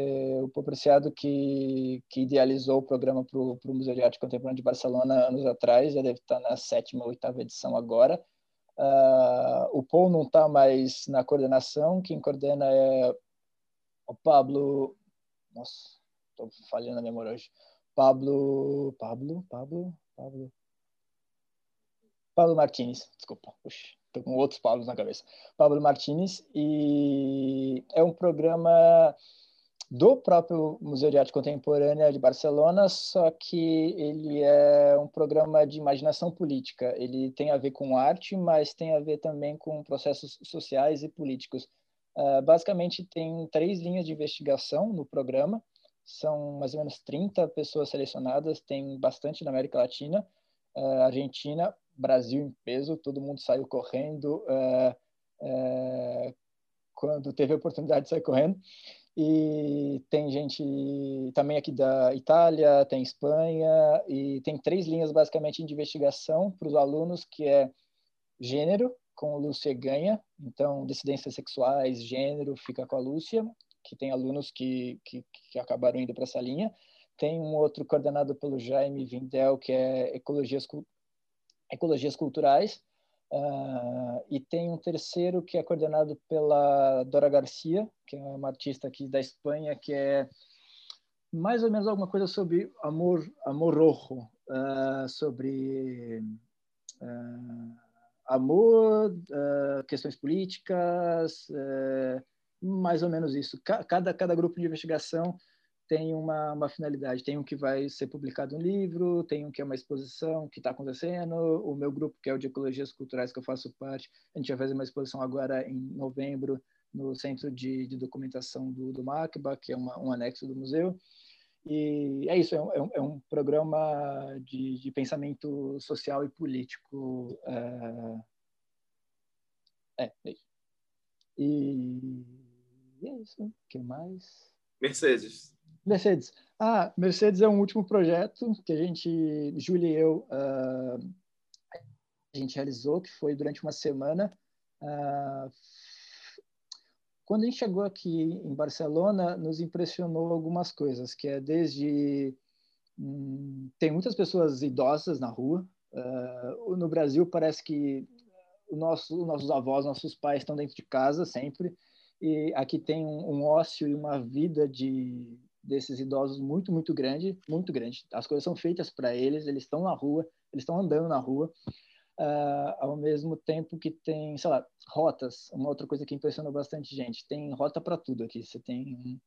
o Paul Preciado que, que idealizou o programa para o Museu de Arte Contemporânea de Barcelona anos atrás, já deve estar na sétima ou oitava edição agora. Uh, o Paul não está mais na coordenação, quem coordena é o Pablo... Nossa, estou falhando a memória hoje. Pablo... Pablo? Pablo? Pablo... Pablo Martins, desculpa. Puxa estou com outros Pablos na cabeça. Pablo Martinez, e é um programa do próprio Museu de Arte Contemporânea de Barcelona, só que ele é um programa de imaginação política. Ele tem a ver com arte, mas tem a ver também com processos sociais e políticos. Uh, basicamente, tem três linhas de investigação no programa, são mais ou menos 30 pessoas selecionadas, tem bastante na América Latina, uh, Argentina, Brasil em peso, todo mundo saiu correndo é, é, quando teve a oportunidade de sair correndo. E tem gente também aqui da Itália, tem Espanha, e tem três linhas basicamente de investigação para os alunos, que é gênero, com Lúcia Ganha, então dissidências sexuais, gênero, fica com a Lúcia, que tem alunos que, que, que acabaram indo para essa linha. tem um outro coordenado pelo Jaime Vindel, que é Ecologias, Ecologias Culturais, uh, e tem um terceiro que é coordenado pela Dora Garcia, que é uma artista aqui da Espanha, que é mais ou menos alguma coisa sobre amor, amor rojo, uh, sobre uh, amor, questões políticas, mais ou menos isso. Cada, cada grupo de investigação tem uma, uma finalidade. Tem um que vai ser publicado um livro, tem um que é uma exposição que está acontecendo. O meu grupo, que é o de Ecologias Culturais, que eu faço parte, a gente vai fazer uma exposição agora em novembro no Centro de, de Documentação do, do MACBA, que é uma, um anexo do museu. E é isso, é um, é um é programa de, de, pensamento social e político. É, é, é isso. E é isso. O que mais? Mercedes. Mercedes. Ah, Mercedes é um último projeto que a gente, Júlia e eu, uh, a gente realizou, que foi durante uma semana. Uh, quando a gente chegou aqui em Barcelona, nos impressionou algumas coisas, que é desde hum, tem muitas pessoas idosas na rua. Uh, no Brasil parece que o nosso, os nossos avós, nossos pais estão dentro de casa sempre, e aqui tem um, um ócio e uma vida de desses idosos muito, muito grande, muito grande. As coisas são feitas para eles, eles estão na rua, eles estão andando na rua, uh, ao mesmo tempo que tem, sei lá, rotas. Uma outra coisa que impressionou bastante gente, tem rota para tudo aqui. Você tem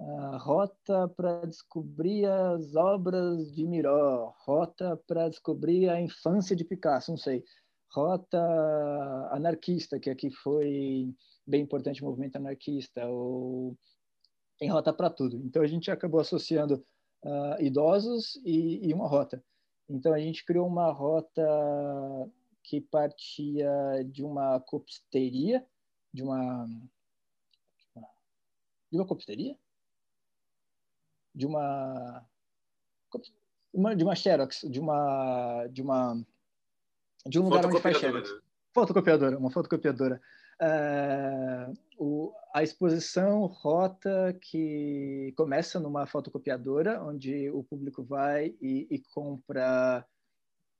uh, rota para descobrir as obras de Miró, rota para descobrir a infância de Picasso, não sei. Rota anarquista, que aqui foi bem importante o movimento anarquista, ou tem rota para tudo. Então a gente acabou associando uh, idosos e, e, uma rota. Então a gente criou uma rota que partia de uma copisteria, de uma de uma copisteria, de uma, de uma xerox, de uma de uma de um lugar onde faz xerox. Fotocopiadora, uma fotocopiadora. Uh, o, a exposição rota que começa numa fotocopiadora, onde o público vai e, e compra,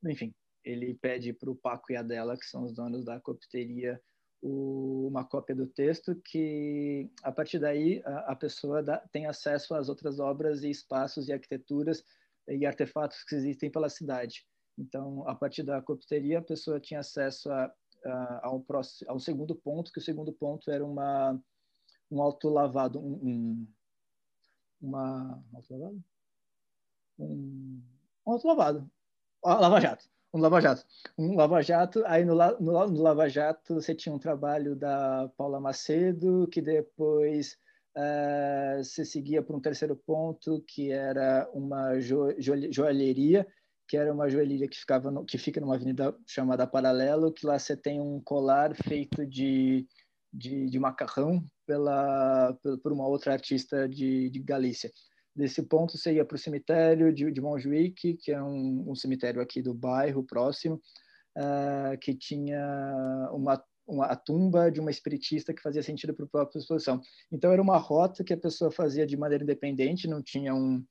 enfim, ele pede para o Paco e a Dela, que são os donos da copteria, o, uma cópia do texto, que a partir daí a, a pessoa dá, tem acesso às outras obras e espaços e arquiteturas e artefatos que existem pela cidade. Então, a partir da copteria, a pessoa tinha acesso a uh, a, um próximo, a um segundo ponto, que o segundo ponto era uma, um autolavado, um, um, uma, um autolavado? Um, um autolavado, lava-jato, um lava-jato. Um lava-jato, aí no, no, no lava-jato você tinha um trabalho da Paula Macedo, que depois uh, você seguia para um terceiro ponto, que era uma jo, jo, joalheria, que era uma joalheria que ficava no, que fica numa avenida chamada Paralelo, que lá você tem um colar feito de, de, de macarrão pela, por uma outra artista de, de Galícia. Desse ponto você ia para o cemitério de, de Montjuic, que é um, um cemitério aqui do bairro próximo, uh, que tinha uma uma, a tumba de uma espiritista que fazia sentido para a própria exposição. Então, era uma rota que a pessoa fazia de maneira independente, não tinha um,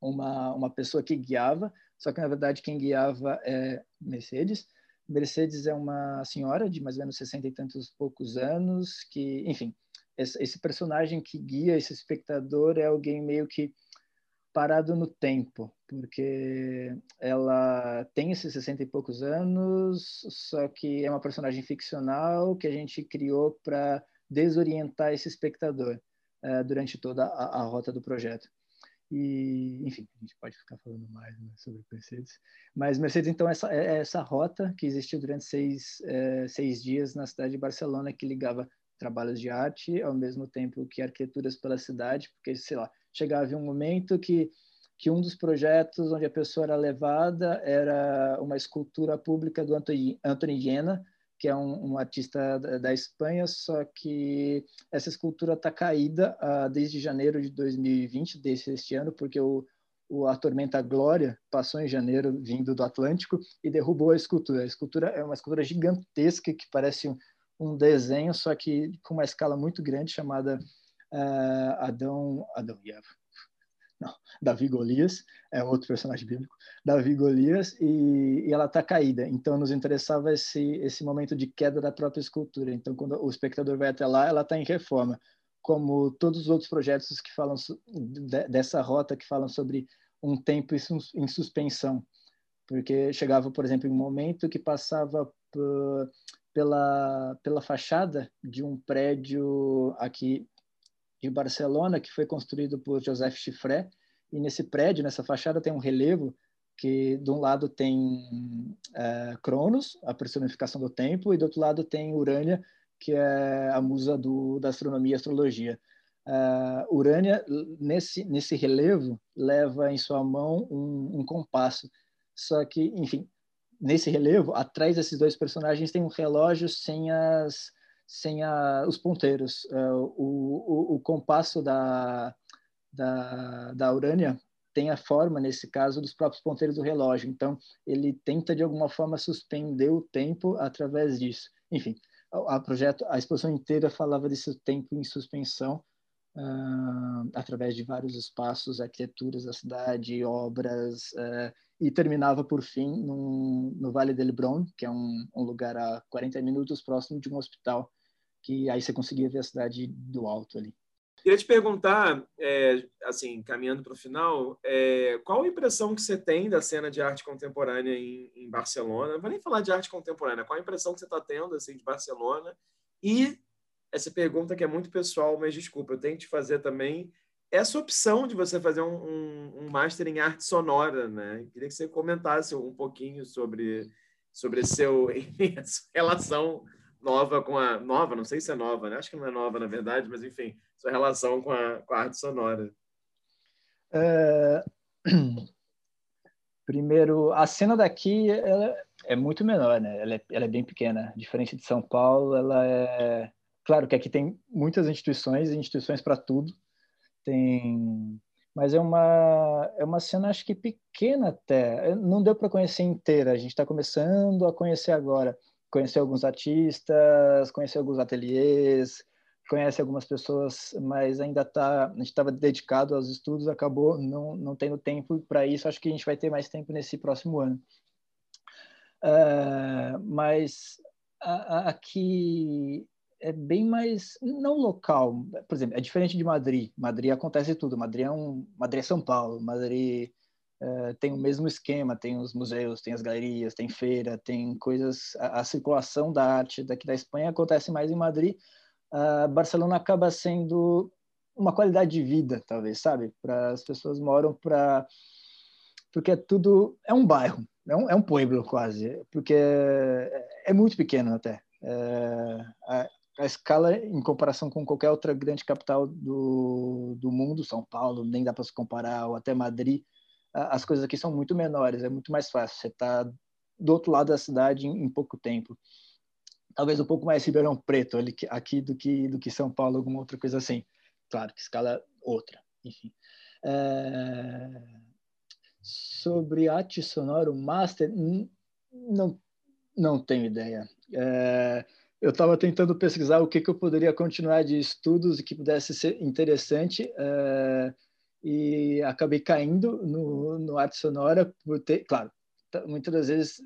uma, uma pessoa que guiava, só que na verdade quem guiava é Mercedes. Mercedes é uma senhora de mais ou menos sessenta e tantos poucos anos, que, enfim, esse personagem que guia esse espectador é alguém meio que parado no tempo, porque ela tem esses sessenta e poucos anos, só que é uma personagem ficcional que a gente criou para desorientar esse espectador uh, durante toda a, a rota do projeto. E, enfim, a gente pode ficar falando mais né, sobre Mercedes. Mas Mercedes, então, essa, é essa rota que existiu durante seis, é, seis dias na cidade de Barcelona, que ligava trabalhos de arte ao mesmo tempo que arquiteturas pela cidade, porque, sei lá, chegava um momento que, que um dos projetos onde a pessoa era levada era uma escultura pública do Anthony Viena, que é um, um artista da, da, Espanha, só que essa escultura está caída uh, desde janeiro de 2020, desde este ano, porque o, o, a tormenta Glória passou em janeiro, vindo do Atlântico, e derrubou a escultura. A escultura é uma escultura gigantesca que parece um, um desenho, só que com uma escala muito grande, chamada uh, Adão, Adão e Eva. Não, Davi Golias, é outro personagem bíblico, Davi Golias, e, e ela está caída. Então, nos interessava esse, esse momento de queda da própria escultura. Então, quando o espectador vai até lá, ela está em reforma. Como todos os outros projetos que falam dessa rota, que falam sobre um tempo em suspensão. Porque chegava, por exemplo, em um momento que passava pela, pela fachada de um prédio aqui de Barcelona, que foi construído por Joseph Chiffré, e nesse prédio, nessa fachada, tem um relevo que de um lado tem é, Cronos, a personificação do tempo, e do outro lado tem Urânia, que é a musa do, da astronomia e astrologia. Uh, Urânia, nesse, nesse relevo, leva em sua mão um, um compasso. Só que, enfim, nesse relevo, atrás desses dois personagens tem um relógio sem as, sem a, os ponteiros. Uh, o, o, o, compasso da, da, da Urânia tem a forma, nesse caso, dos próprios ponteiros do relógio. Então, ele tenta, de alguma forma, suspender o tempo através disso. Enfim, a, a projeto, a exposição inteira falava desse tempo em suspensão, uh, através de vários espaços, arquiteturas da cidade, obras, uh, e terminava, por fim, num, no Vale del Hebron, que é um, um lugar a 40 minutos próximo de um hospital que aí você conseguia ver a cidade do alto ali. Queria te perguntar, é, assim, caminhando para o final, é, qual a impressão que você tem da cena de arte contemporânea em, em Barcelona? Não vou nem falar de arte contemporânea, qual a impressão que você está tendo assim, de Barcelona? E essa pergunta que é muito pessoal, mas desculpa, eu tenho que te fazer também essa opção de você fazer um, um, um master em arte sonora, né? Queria que você comentasse um pouquinho sobre sobre seu <laughs> relação nova com a. Nova, não sei se é nova, né? Acho que não é nova, na verdade, mas enfim, sua relação com a, com a arte sonora. É... <clears throat> Primeiro, a cena daqui ela é muito menor, né? Ela é, ela é bem pequena. Diferente de São Paulo, ela é. Claro que aqui tem muitas instituições, instituições para tudo. Tem mas é uma é uma cena acho que pequena até não deu para conhecer inteira a gente está começando a conhecer agora conhecer alguns artistas, conhecer alguns ateliês, conhece algumas pessoas, mas ainda tá, a gente estava dedicado aos estudos, acabou não, não tendo tempo para isso. Acho que a gente vai ter mais tempo nesse próximo ano. Uh, mas a, a, aqui é bem mais não local, por exemplo, é diferente de Madrid. Madrid acontece tudo. Madrid é um, Madrid é São Paulo. Madrid Uh, tem o mesmo esquema, tem os museus, tem as galerias, tem feira, tem coisas. A, a circulação da arte daqui da Espanha acontece mais em Madrid. Uh, Barcelona acaba sendo uma qualidade de vida, talvez, sabe? Para as pessoas moram para porque é tudo é um bairro, é um, é um pueblo quase, porque é, é muito pequeno até. É, a, a, escala em comparação com qualquer outra grande capital do, do mundo, São Paulo, nem dá para se comparar, ou até Madrid, as coisas aqui são muito menores, é muito mais fácil. Você está do outro lado da cidade em, em, pouco tempo. Talvez um pouco mais Ribeirão Preto ali, aqui do que, do que São Paulo, alguma outra coisa assim. Claro que escala outra, enfim. É... Sobre arte sonora, o Master, não, não tenho ideia. É... Eu estava tentando pesquisar o que, que eu poderia continuar de estudos e que pudesse ser interessante. É e acabei caindo no, no arte sonora por ter, claro, muitas das vezes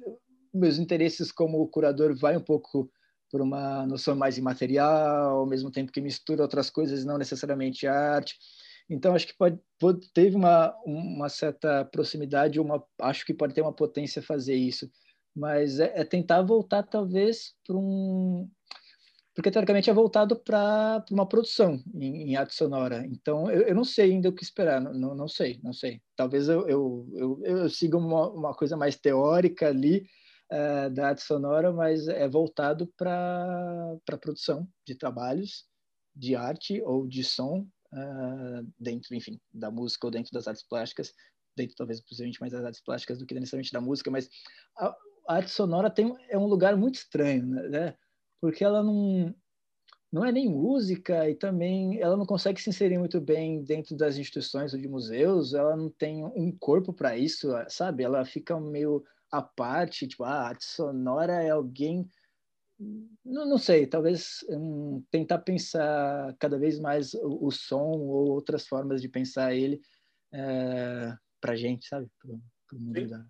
meus interesses como curador vai um pouco por uma noção mais imaterial, ao mesmo tempo que mistura outras coisas, não necessariamente arte. Então acho que pode, pode teve uma uma certa proximidade, uma acho que pode ter uma potência fazer isso, mas é, é tentar voltar talvez para um porque teoricamente é voltado para uma produção em, em, arte sonora. Então, eu, eu, não sei ainda o que esperar, não, não sei, não sei. Talvez eu, eu, eu, eu siga uma, uma coisa mais teórica ali uh, da arte sonora, mas é voltado para a produção de trabalhos de arte ou de som uh, dentro, enfim, da música ou dentro das artes plásticas, dentro talvez possivelmente mais das artes plásticas do que necessariamente da música, mas a, a arte sonora tem, é um lugar muito estranho, né? Porque ela não não é nem música e também ela não consegue se inserir muito bem dentro das instituições ou de museus, ela não tem um corpo para isso, sabe? Ela fica meio à parte, tipo, ah, a arte sonora é alguém não, não sei, talvez um, tentar pensar cada vez mais o, o, som ou outras formas de pensar ele é, para gente, sabe? Para o mundo da,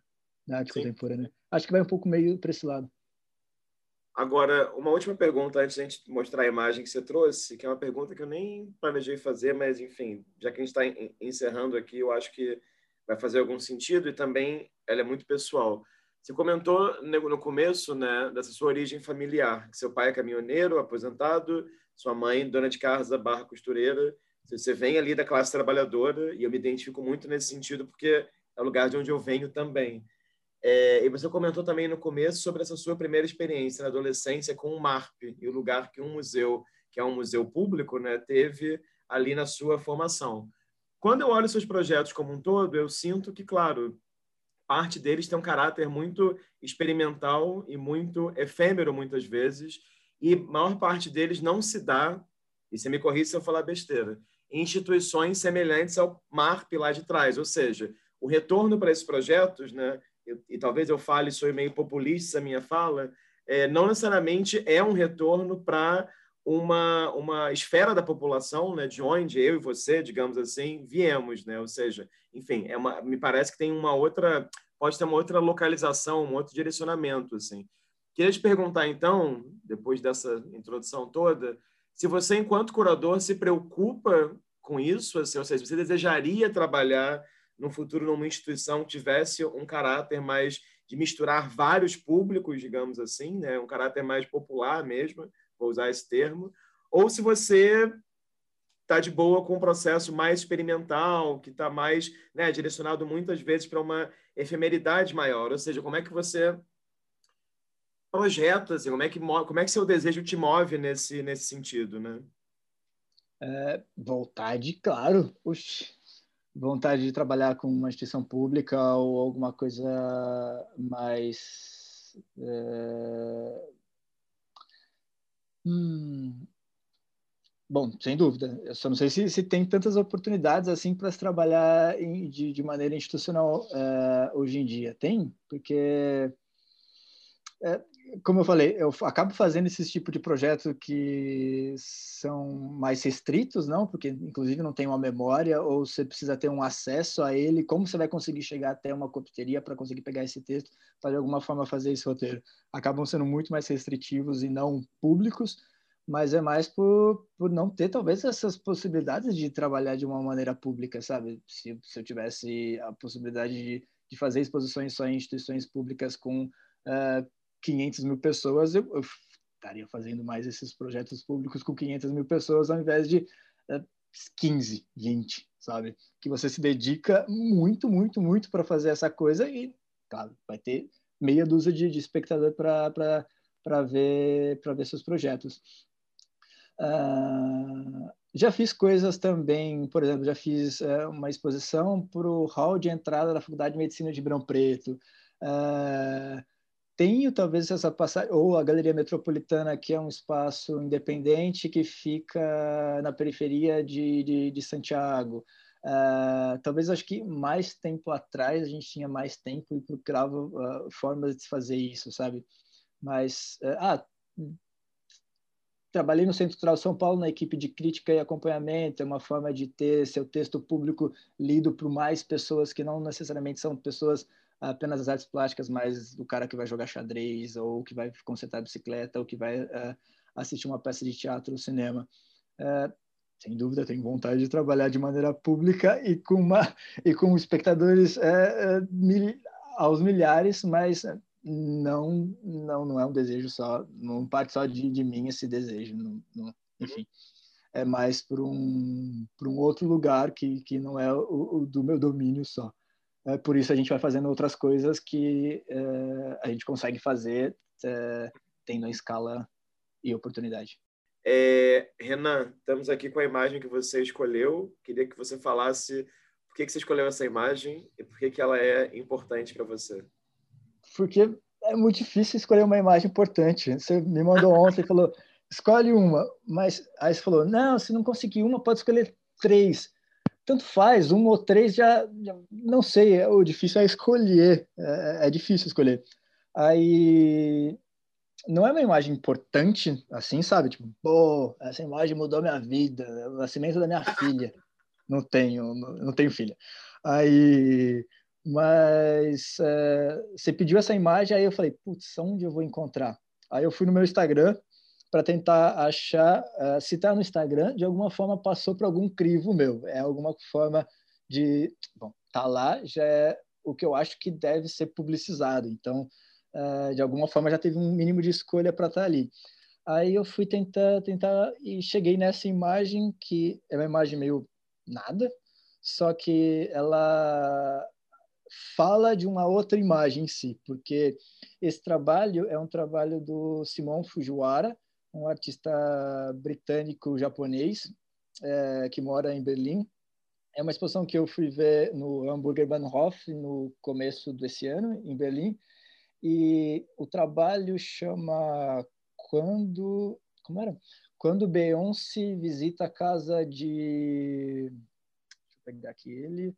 da, arte Sim. contemporânea. Acho que vai um pouco meio para esse lado. Agora, uma última pergunta antes de a gente mostrar a imagem que você trouxe, que é uma pergunta que eu nem planejei fazer, mas enfim, já que a gente está encerrando aqui, eu acho que vai fazer algum sentido e também ela é muito pessoal. Você comentou no começo, né, dessa sua origem familiar, que seu pai é caminhoneiro, aposentado, sua mãe dona de casa, barra costureira. Você vem ali da classe trabalhadora e eu me identifico muito nesse sentido porque é o lugar de onde eu venho também. É, e você comentou também no começo sobre essa sua primeira experiência na adolescência com o MARP e o lugar que um museu, que é um museu público, né, teve ali na sua formação. Quando eu olho seus projetos como um todo, eu sinto que, claro, parte deles tem um caráter muito experimental e muito efêmero muitas vezes, e maior parte deles não se dá, e você me corrija se eu falar besteira, em instituições semelhantes ao MARP lá de trás, ou seja, o retorno para esses projetos, né, e talvez eu fale, sou meio populista a minha fala, é, não necessariamente é um retorno para uma, uma esfera da população, né, de onde eu e você, digamos assim, viemos, né? Ou seja, enfim, é uma, me parece que tem uma outra, pode ter uma outra localização, um outro direcionamento, assim. Queria te perguntar, então, depois dessa introdução toda, se você, enquanto curador, se preocupa com isso, assim, ou seja, você desejaria trabalhar no futuro numa instituição que tivesse um caráter mais de misturar vários públicos, digamos assim, né? um caráter mais popular mesmo, vou usar esse termo, ou se você está de boa com um processo mais experimental, que está mais né, direcionado muitas vezes para uma efemeridade maior, ou seja, como é que você projeta, assim, como é que como é que seu desejo te move nesse nesse sentido, né? É, vontade, claro. Oxi vontade de trabalhar com uma instituição pública ou alguma coisa mais. É... Hum... Bom, sem dúvida. Eu só não sei se, se tem tantas oportunidades assim para se trabalhar em, de, de, maneira institucional é, hoje em dia. Tem, porque é, como eu falei, eu acabo fazendo esse tipo de projeto que são mais restritos, não? Porque, inclusive, não tem uma memória ou você precisa ter um acesso a ele. Como você vai conseguir chegar até uma copteria para conseguir pegar esse texto, para de alguma forma fazer esse roteiro? Acabam sendo muito mais restritivos e não públicos, mas é mais por, por não ter, talvez, essas possibilidades de trabalhar de uma maneira pública, sabe? Se, se eu tivesse a possibilidade de, de fazer exposições só em instituições públicas com. Uh, 500 mil pessoas, eu, eu, estaria fazendo mais esses projetos públicos com 500 mil pessoas ao invés de uh, 15, 20, sabe? Que você se dedica muito, muito, muito para fazer essa coisa e, claro, vai ter meia dúzia de, de espectador para ver, ver seus projetos. Uh, já fiz coisas também, por exemplo, já fiz uh, uma exposição para o hall de entrada da Faculdade de Medicina de Brão Preto. Uh, tenho talvez essa passagem, ou a Galeria Metropolitana, que é um espaço independente que fica na periferia de, de, de Santiago. Uh, talvez acho que mais tempo atrás a gente tinha mais tempo e procurava uh, formas de fazer isso, sabe? Mas, uh, ah, trabalhei no Centro Cultural São Paulo na equipe de crítica e acompanhamento, é uma forma de ter seu texto público lido por mais pessoas que não necessariamente são pessoas apenas as artes plásticas, mas o cara que vai jogar xadrez, ou que vai consertar bicicleta, ou que vai uh, assistir uma peça de teatro ou cinema. Uh, sem dúvida, tenho vontade de trabalhar de maneira pública e com, uma, e com espectadores uh, mil, aos milhares, mas não, não, não é um desejo só, não parte só de, de mim esse desejo, não, não, enfim. É mais para um, um outro lugar que, que não é o, o do meu domínio só. É, por isso a gente vai fazendo outras coisas que é, a gente consegue fazer é, tendo a escala e oportunidade. É, Renan, estamos aqui com a imagem que você escolheu. Queria que você falasse por que, que você escolheu essa imagem e por que, que ela é importante para você. Porque é muito difícil escolher uma imagem importante. Você me mandou <laughs> ontem e falou, escolhe uma, mas aí você falou, não, se não conseguir uma, pode escolher três tanto faz, um ou três já, já não sei, é, o difícil é escolher, é, é, difícil escolher. Aí não é uma imagem importante, assim, sabe? Tipo, pô, essa imagem mudou minha vida, o nascimento da minha filha. Não tenho, não tenho filha. Aí, mas é, você pediu essa imagem, aí eu falei, putz, onde eu vou encontrar? Aí eu fui no meu Instagram para tentar achar, uh, se está no Instagram, de alguma forma passou para algum crivo meu. É alguma forma de, bom, tá lá, já é o que eu acho que deve ser publicizado. Então, uh, de alguma forma já teve um mínimo de escolha para estar tá ali. Aí eu fui tentar, tentar e cheguei nessa imagem que é uma imagem meio nada, só que ela fala de uma outra imagem em si, porque esse trabalho é um trabalho do Simon Fujiwara, um artista britânico-japonês é, que mora em Berlim. É uma exposição que eu fui ver no Hamburger Bahnhof no começo desse ano, em Berlim, e o trabalho chama quando como era? Quando Beyoncé visita a casa de deixa eu pegar aqui ele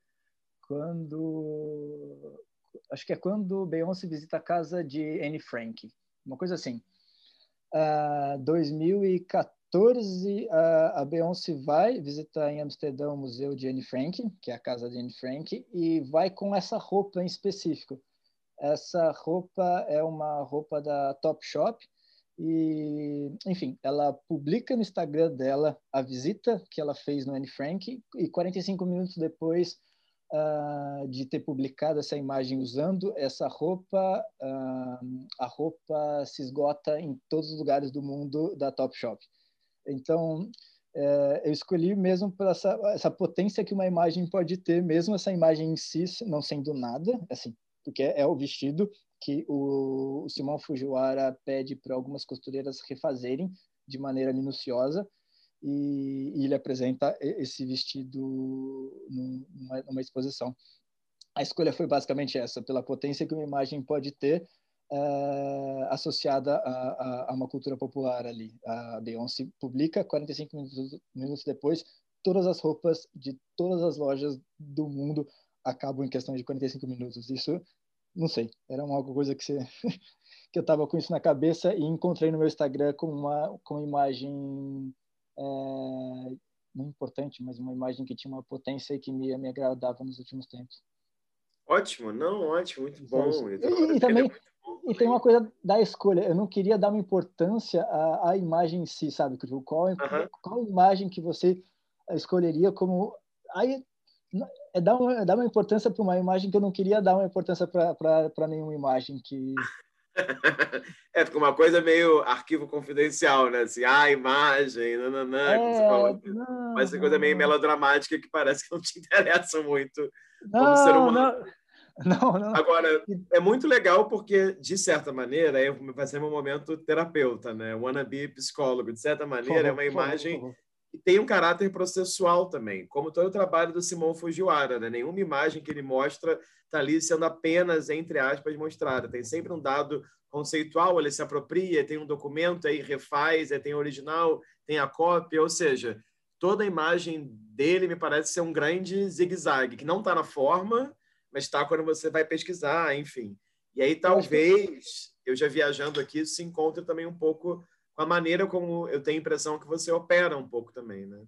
quando acho que é quando Beyoncé visita a casa de Anne Frank, uma coisa assim. Uh, 2014 uh, a Beyoncé vai visitar em Amsterdã o museu de Anne Frank, que é a casa de Anne Frank, e vai com essa roupa em específico. Essa roupa é uma roupa da Topshop, e, enfim, ela publica no Instagram dela a visita que ela fez no Anne Frank e 45 minutos depois uh, de ter publicado essa imagem usando essa roupa, uh, a roupa se esgota em todos os lugares do mundo da Topshop. Então, uh, eu escolhi mesmo por essa, essa potência que uma imagem pode ter, mesmo essa imagem em si não sendo nada, assim, porque é o vestido que o, o Simão Fujiwara pede para algumas costureiras refazerem de maneira minuciosa e, e ele apresenta esse vestido numa, numa, exposição. A escolha foi basicamente essa, pela potência que uma imagem pode ter uh, associada a, a, a, uma cultura popular ali. A Beyoncé publica 45 minutos, minutos depois todas as roupas de todas as lojas do mundo acabam em questão de 45 minutos. Isso não sei, era uma coisa que, você, <laughs> que eu estava com isso na cabeça e encontrei no meu Instagram uma, com uma imagem é, não importante, mas uma imagem que tinha uma potência e que me, me agradava nos últimos tempos. Ótimo, não, ótimo, muito bom. E, e, e também, e tem uma coisa da escolha, eu não queria dar uma importância à, à imagem em si, sabe? Qual, uh -huh. qual imagem que você escolheria como... Aí é dar uma, é dar uma importância para uma imagem que eu não queria dar uma importância para nenhuma imagem que <laughs> é, fica uma coisa meio arquivo confidencial, né? Assim, ah, imagem, nananã, é, falou, não, mas essa coisa meio melodramática que parece que não te <laughs> interessa muito não, como ser humano. <laughs> Não, não. Agora, é muito legal porque, de certa maneira, vai ser um momento terapeuta, né? Wannabe psicólogo. De certa maneira, é uma imagem e tem um caráter processual também, como todo o trabalho do Simão Fujiwara. Né? Nenhuma imagem que ele mostra está ali sendo apenas, entre aspas, mostrada. Tem sempre um dado conceitual, ele se apropria, tem um documento, aí refaz, aí tem o original, tem a cópia, ou seja, toda a imagem dele me parece ser um grande zigue-zague, que não está na forma, mas está quando você vai pesquisar, enfim. E aí talvez, eu já viajando aqui, se encontre também um pouco a maneira como eu tenho a impressão que você opera um pouco também, né?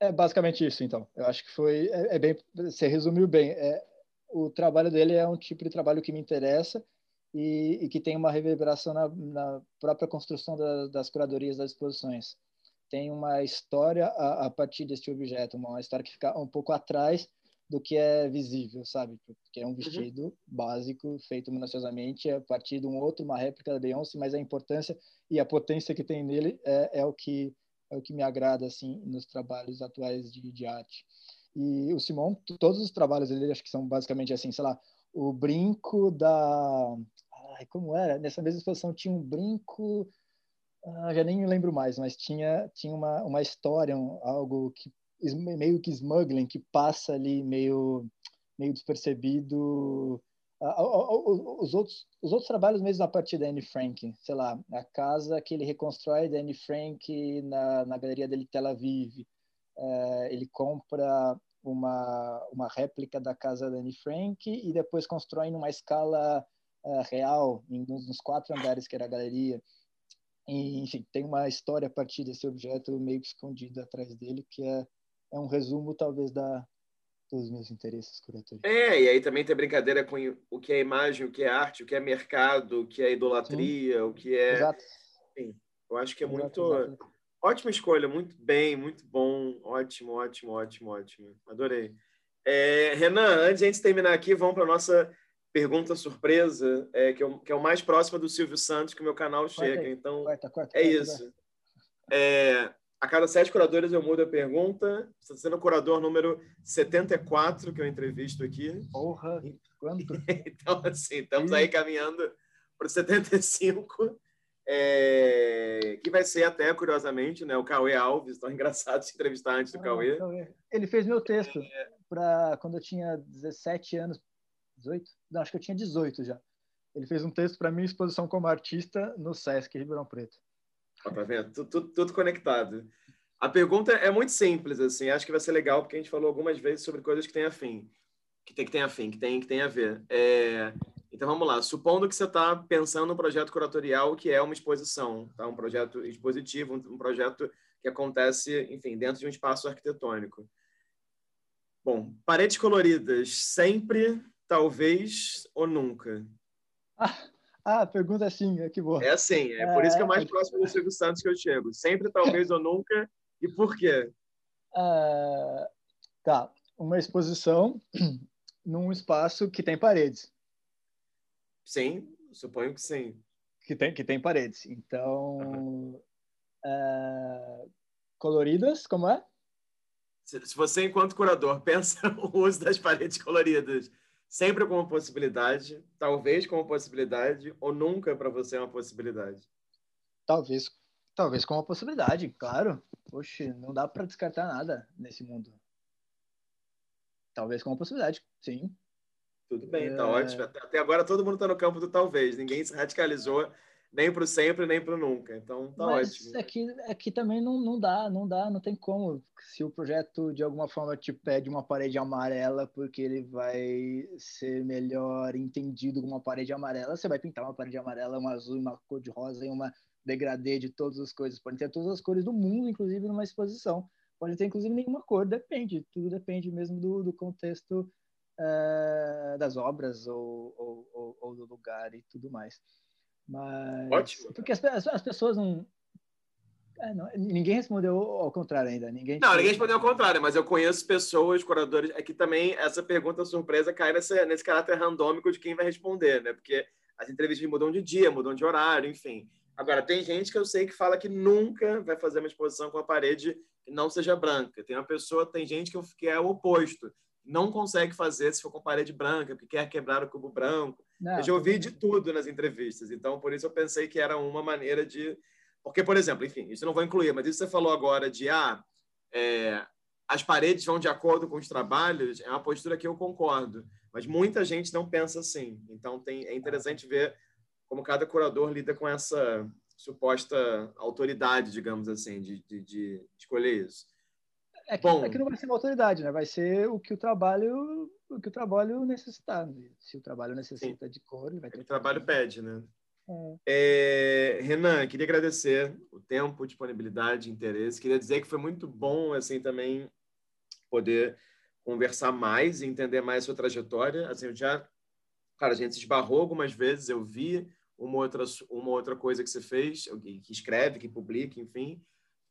É basicamente isso, então. Eu acho que foi é, é bem, você resumiu bem. É, o trabalho dele é um tipo de trabalho que me interessa e, e que tem uma reverberação na, na própria construção da, das curadorias das exposições. Tem uma história a, a partir deste objeto, uma história que fica um pouco atrás do que é visível, sabe? Porque é um uhum. vestido uhum. básico, feito minuciosamente, a partir de um outro, uma réplica da Beyoncé, mas a importância e a potência que tem nele é, é o que é o que me agrada assim nos trabalhos atuais de, de arte. E o Simon, todos os trabalhos dele, acho que são basicamente assim, sei lá, o brinco da Ai, como era? Nessa mesma exposição tinha um brinco, ah, já nem me lembro mais, mas tinha tinha uma uma história, um, algo que meio que smuggling que passa ali meio meio despercebido os outros os outros trabalhos mesmo a partir da Anne Frank sei lá a casa que ele reconstrói da Anne Frank na, na galeria dele Tel Aviv é, ele compra uma uma réplica da casa da Anne Frank e depois constrói numa escala é, real em, nos quatro andares que era a galeria. E, enfim tem uma história a partir desse objeto meio que escondido atrás dele que é é um resumo talvez da os meus interesses curatoriais. É, e aí também tem brincadeira com o que é imagem, o que é arte, o que é mercado, o que é idolatria, Sim. o que é. Exato. Sim, eu acho que é exato, muito. Exato. Ótima escolha, muito bem, muito bom. Ótimo, ótimo, ótimo, ótimo. Adorei. É, Renan, antes de a gente terminar aqui, vamos para a nossa pergunta surpresa, é, que, é, que, é, o mais próximo do Silvio Santos que o meu canal chega. Então, corta, corta, é isso. É, a cada sete curadores eu mudo a pergunta. Você está sendo o curador número 74 que eu entrevisto aqui. Porra, quanto? <laughs> então, assim, estamos aí caminhando para o 75. É, que vai ser até, curiosamente, né, o Cauê Alves, tão <laughs> engraçado se entrevistar antes do ah, Cauê. Ele fez meu texto é... para quando eu tinha 17 anos, 18? Não, acho que eu tinha 18 já. Ele fez um texto para minha exposição como artista no Sesc Ribeirão Preto. Tá vendo? Tudo, tudo, tudo, conectado. A pergunta é muito simples, assim. Acho que vai ser legal porque a gente falou algumas vezes sobre coisas que têm afim, que tem que tem afim, que tem que tem a ver. É... Então vamos lá. Supondo que você está pensando no projeto curatorial que é uma exposição, tá? Um projeto expositivo, um, um projeto que acontece, enfim, dentro de um espaço arquitetônico. Bom, paredes coloridas sempre talvez ou nunca? Ah, ah, pergunta é assim, é que boa. É assim, é, é por isso que é mais próximo do Silvio Santos que eu chego. Sempre, talvez ou nunca. E por quê? Uh, tá, uma exposição <clears throat> num espaço que tem paredes. Sim, suponho que sim. Que tem, que tem paredes. Então, uhum. coloridas, como é? Se, se você, enquanto curador, <laughs> pensa o uso das paredes coloridas sempre como possibilidade, talvez como possibilidade, ou nunca para você é uma possibilidade? Talvez, talvez como uma possibilidade, claro. Poxa, não dá para descartar nada nesse mundo. Talvez como uma possibilidade, sim. Tudo bem, tá é... tá ótimo. Até agora todo mundo está no campo do talvez. Ninguém se radicalizou nem para o sempre, nem para o nunca. Então tá Mas ótimo. Aqui, aqui também não, não dá, não dá, não tem como. Se o projeto de alguma forma te pede uma parede amarela porque ele vai ser melhor entendido com uma parede amarela, você vai pintar uma parede amarela, uma azul, uma cor de rosa e uma degradê de todas as coisas. Pode ter todas as cores do mundo, inclusive numa exposição. Pode ter inclusive nenhuma cor, depende. Tudo depende mesmo do, do contexto uh, das obras ou, ou, ou, ou do lugar e tudo mais. Mas, Ótimo. Porque as, as, as pessoas não, é, não, ninguém respondeu ao contrário ainda. Ninguém não, ninguém respondeu ao contrário, mas eu conheço pessoas, curadores. É que também essa pergunta surpresa cai nesse, nesse caráter randômico de quem vai responder, né? Porque as entrevistas mudam de dia, mudam de horário, enfim. Agora, tem gente que eu sei que fala que nunca vai fazer uma exposição com a parede que não seja branca. Tem uma pessoa, tem gente que, que é o oposto. Não consegue fazer se for com parede branca, porque quer quebrar o cubo branco. Não, eu já ouvi de tudo nas entrevistas, então por isso eu pensei que era uma maneira de. Porque, por exemplo, enfim, isso eu não vou incluir, mas isso você falou agora de ah, é, as paredes vão de acordo com os trabalhos, é uma postura que eu concordo, mas muita gente não pensa assim. Então tem, é interessante ver como cada curador lida com essa suposta autoridade, digamos assim, de, de, de escolher isso. É que, Bom, é que não vai ser uma autoridade, né? Vai ser o que o trabalho, o que o trabalho necessitar. Né? Se o trabalho necessita sim. de cor, ele vai ter. O trabalho pede, né? É. É, Renan, queria agradecer o tempo, disponibilidade, interesse. Queria dizer que foi muito bom, assim, também poder conversar mais e entender mais a sua trajetória. Assim, eu já, cara, a gente se esbarrou algumas vezes, eu vi uma outra, uma outra coisa que você fez, que escreve, que publica, enfim.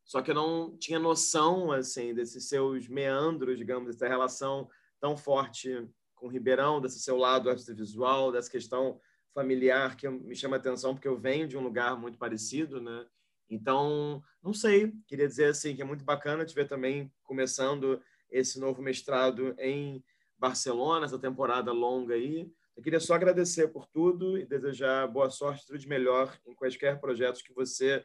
Só que eu não tinha noção assim desses seus meandros, digamos, dessa relação tão forte com o Ribeirão, desse seu lado audiovisual, dessa questão familiar que me chama atenção porque eu venho de um lugar muito parecido, né? Então, não sei, queria dizer assim que é muito bacana te ver também começando esse novo mestrado em Barcelona, essa temporada longa aí. Eu queria só agradecer por tudo e desejar boa sorte, tudo de melhor em quaisquer projetos que você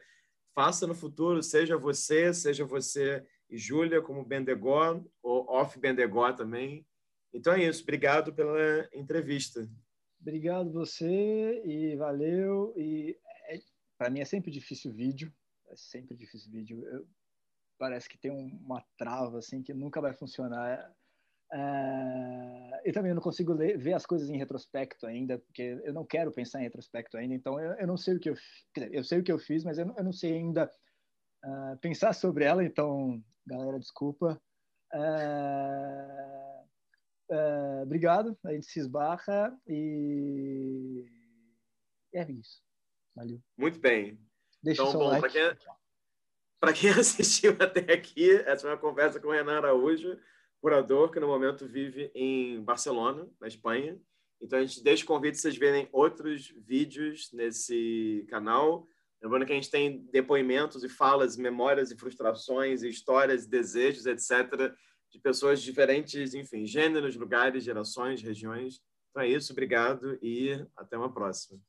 faça no futuro, seja você, seja você e Júlia, como Bendegó, ou Off Bendegó também. Então é isso. Obrigado pela entrevista. Obrigado você e valeu. E é, para mim é sempre difícil vídeo. É sempre difícil vídeo. Eu, parece que tem uma trava assim que nunca vai funcionar. Uh, e também eu não consigo ler, ver as coisas em retrospecto ainda, porque eu não quero pensar em retrospecto ainda, então eu, eu não sei o que eu dizer, eu sei o que eu fiz, mas eu eu não sei ainda uh, pensar sobre ela, então, galera, desculpa. Uh, obrigado, a gente se esbarra e é isso. Valeu. Muito bem. Deixa então, o seu bom, like. para quem, quem <laughs> assistiu até aqui, essa foi uma conversa com o Renan Araújo, curador que no momento vive em Barcelona, na Espanha. Então a gente deixa o convite para vocês verem outros vídeos nesse canal. Lembrando que a gente tem depoimentos e falas, memórias e frustrações, e histórias, desejos, etc., de pessoas diferentes, enfim, gêneros, lugares, gerações, regiões. Então é isso, obrigado e até uma próxima.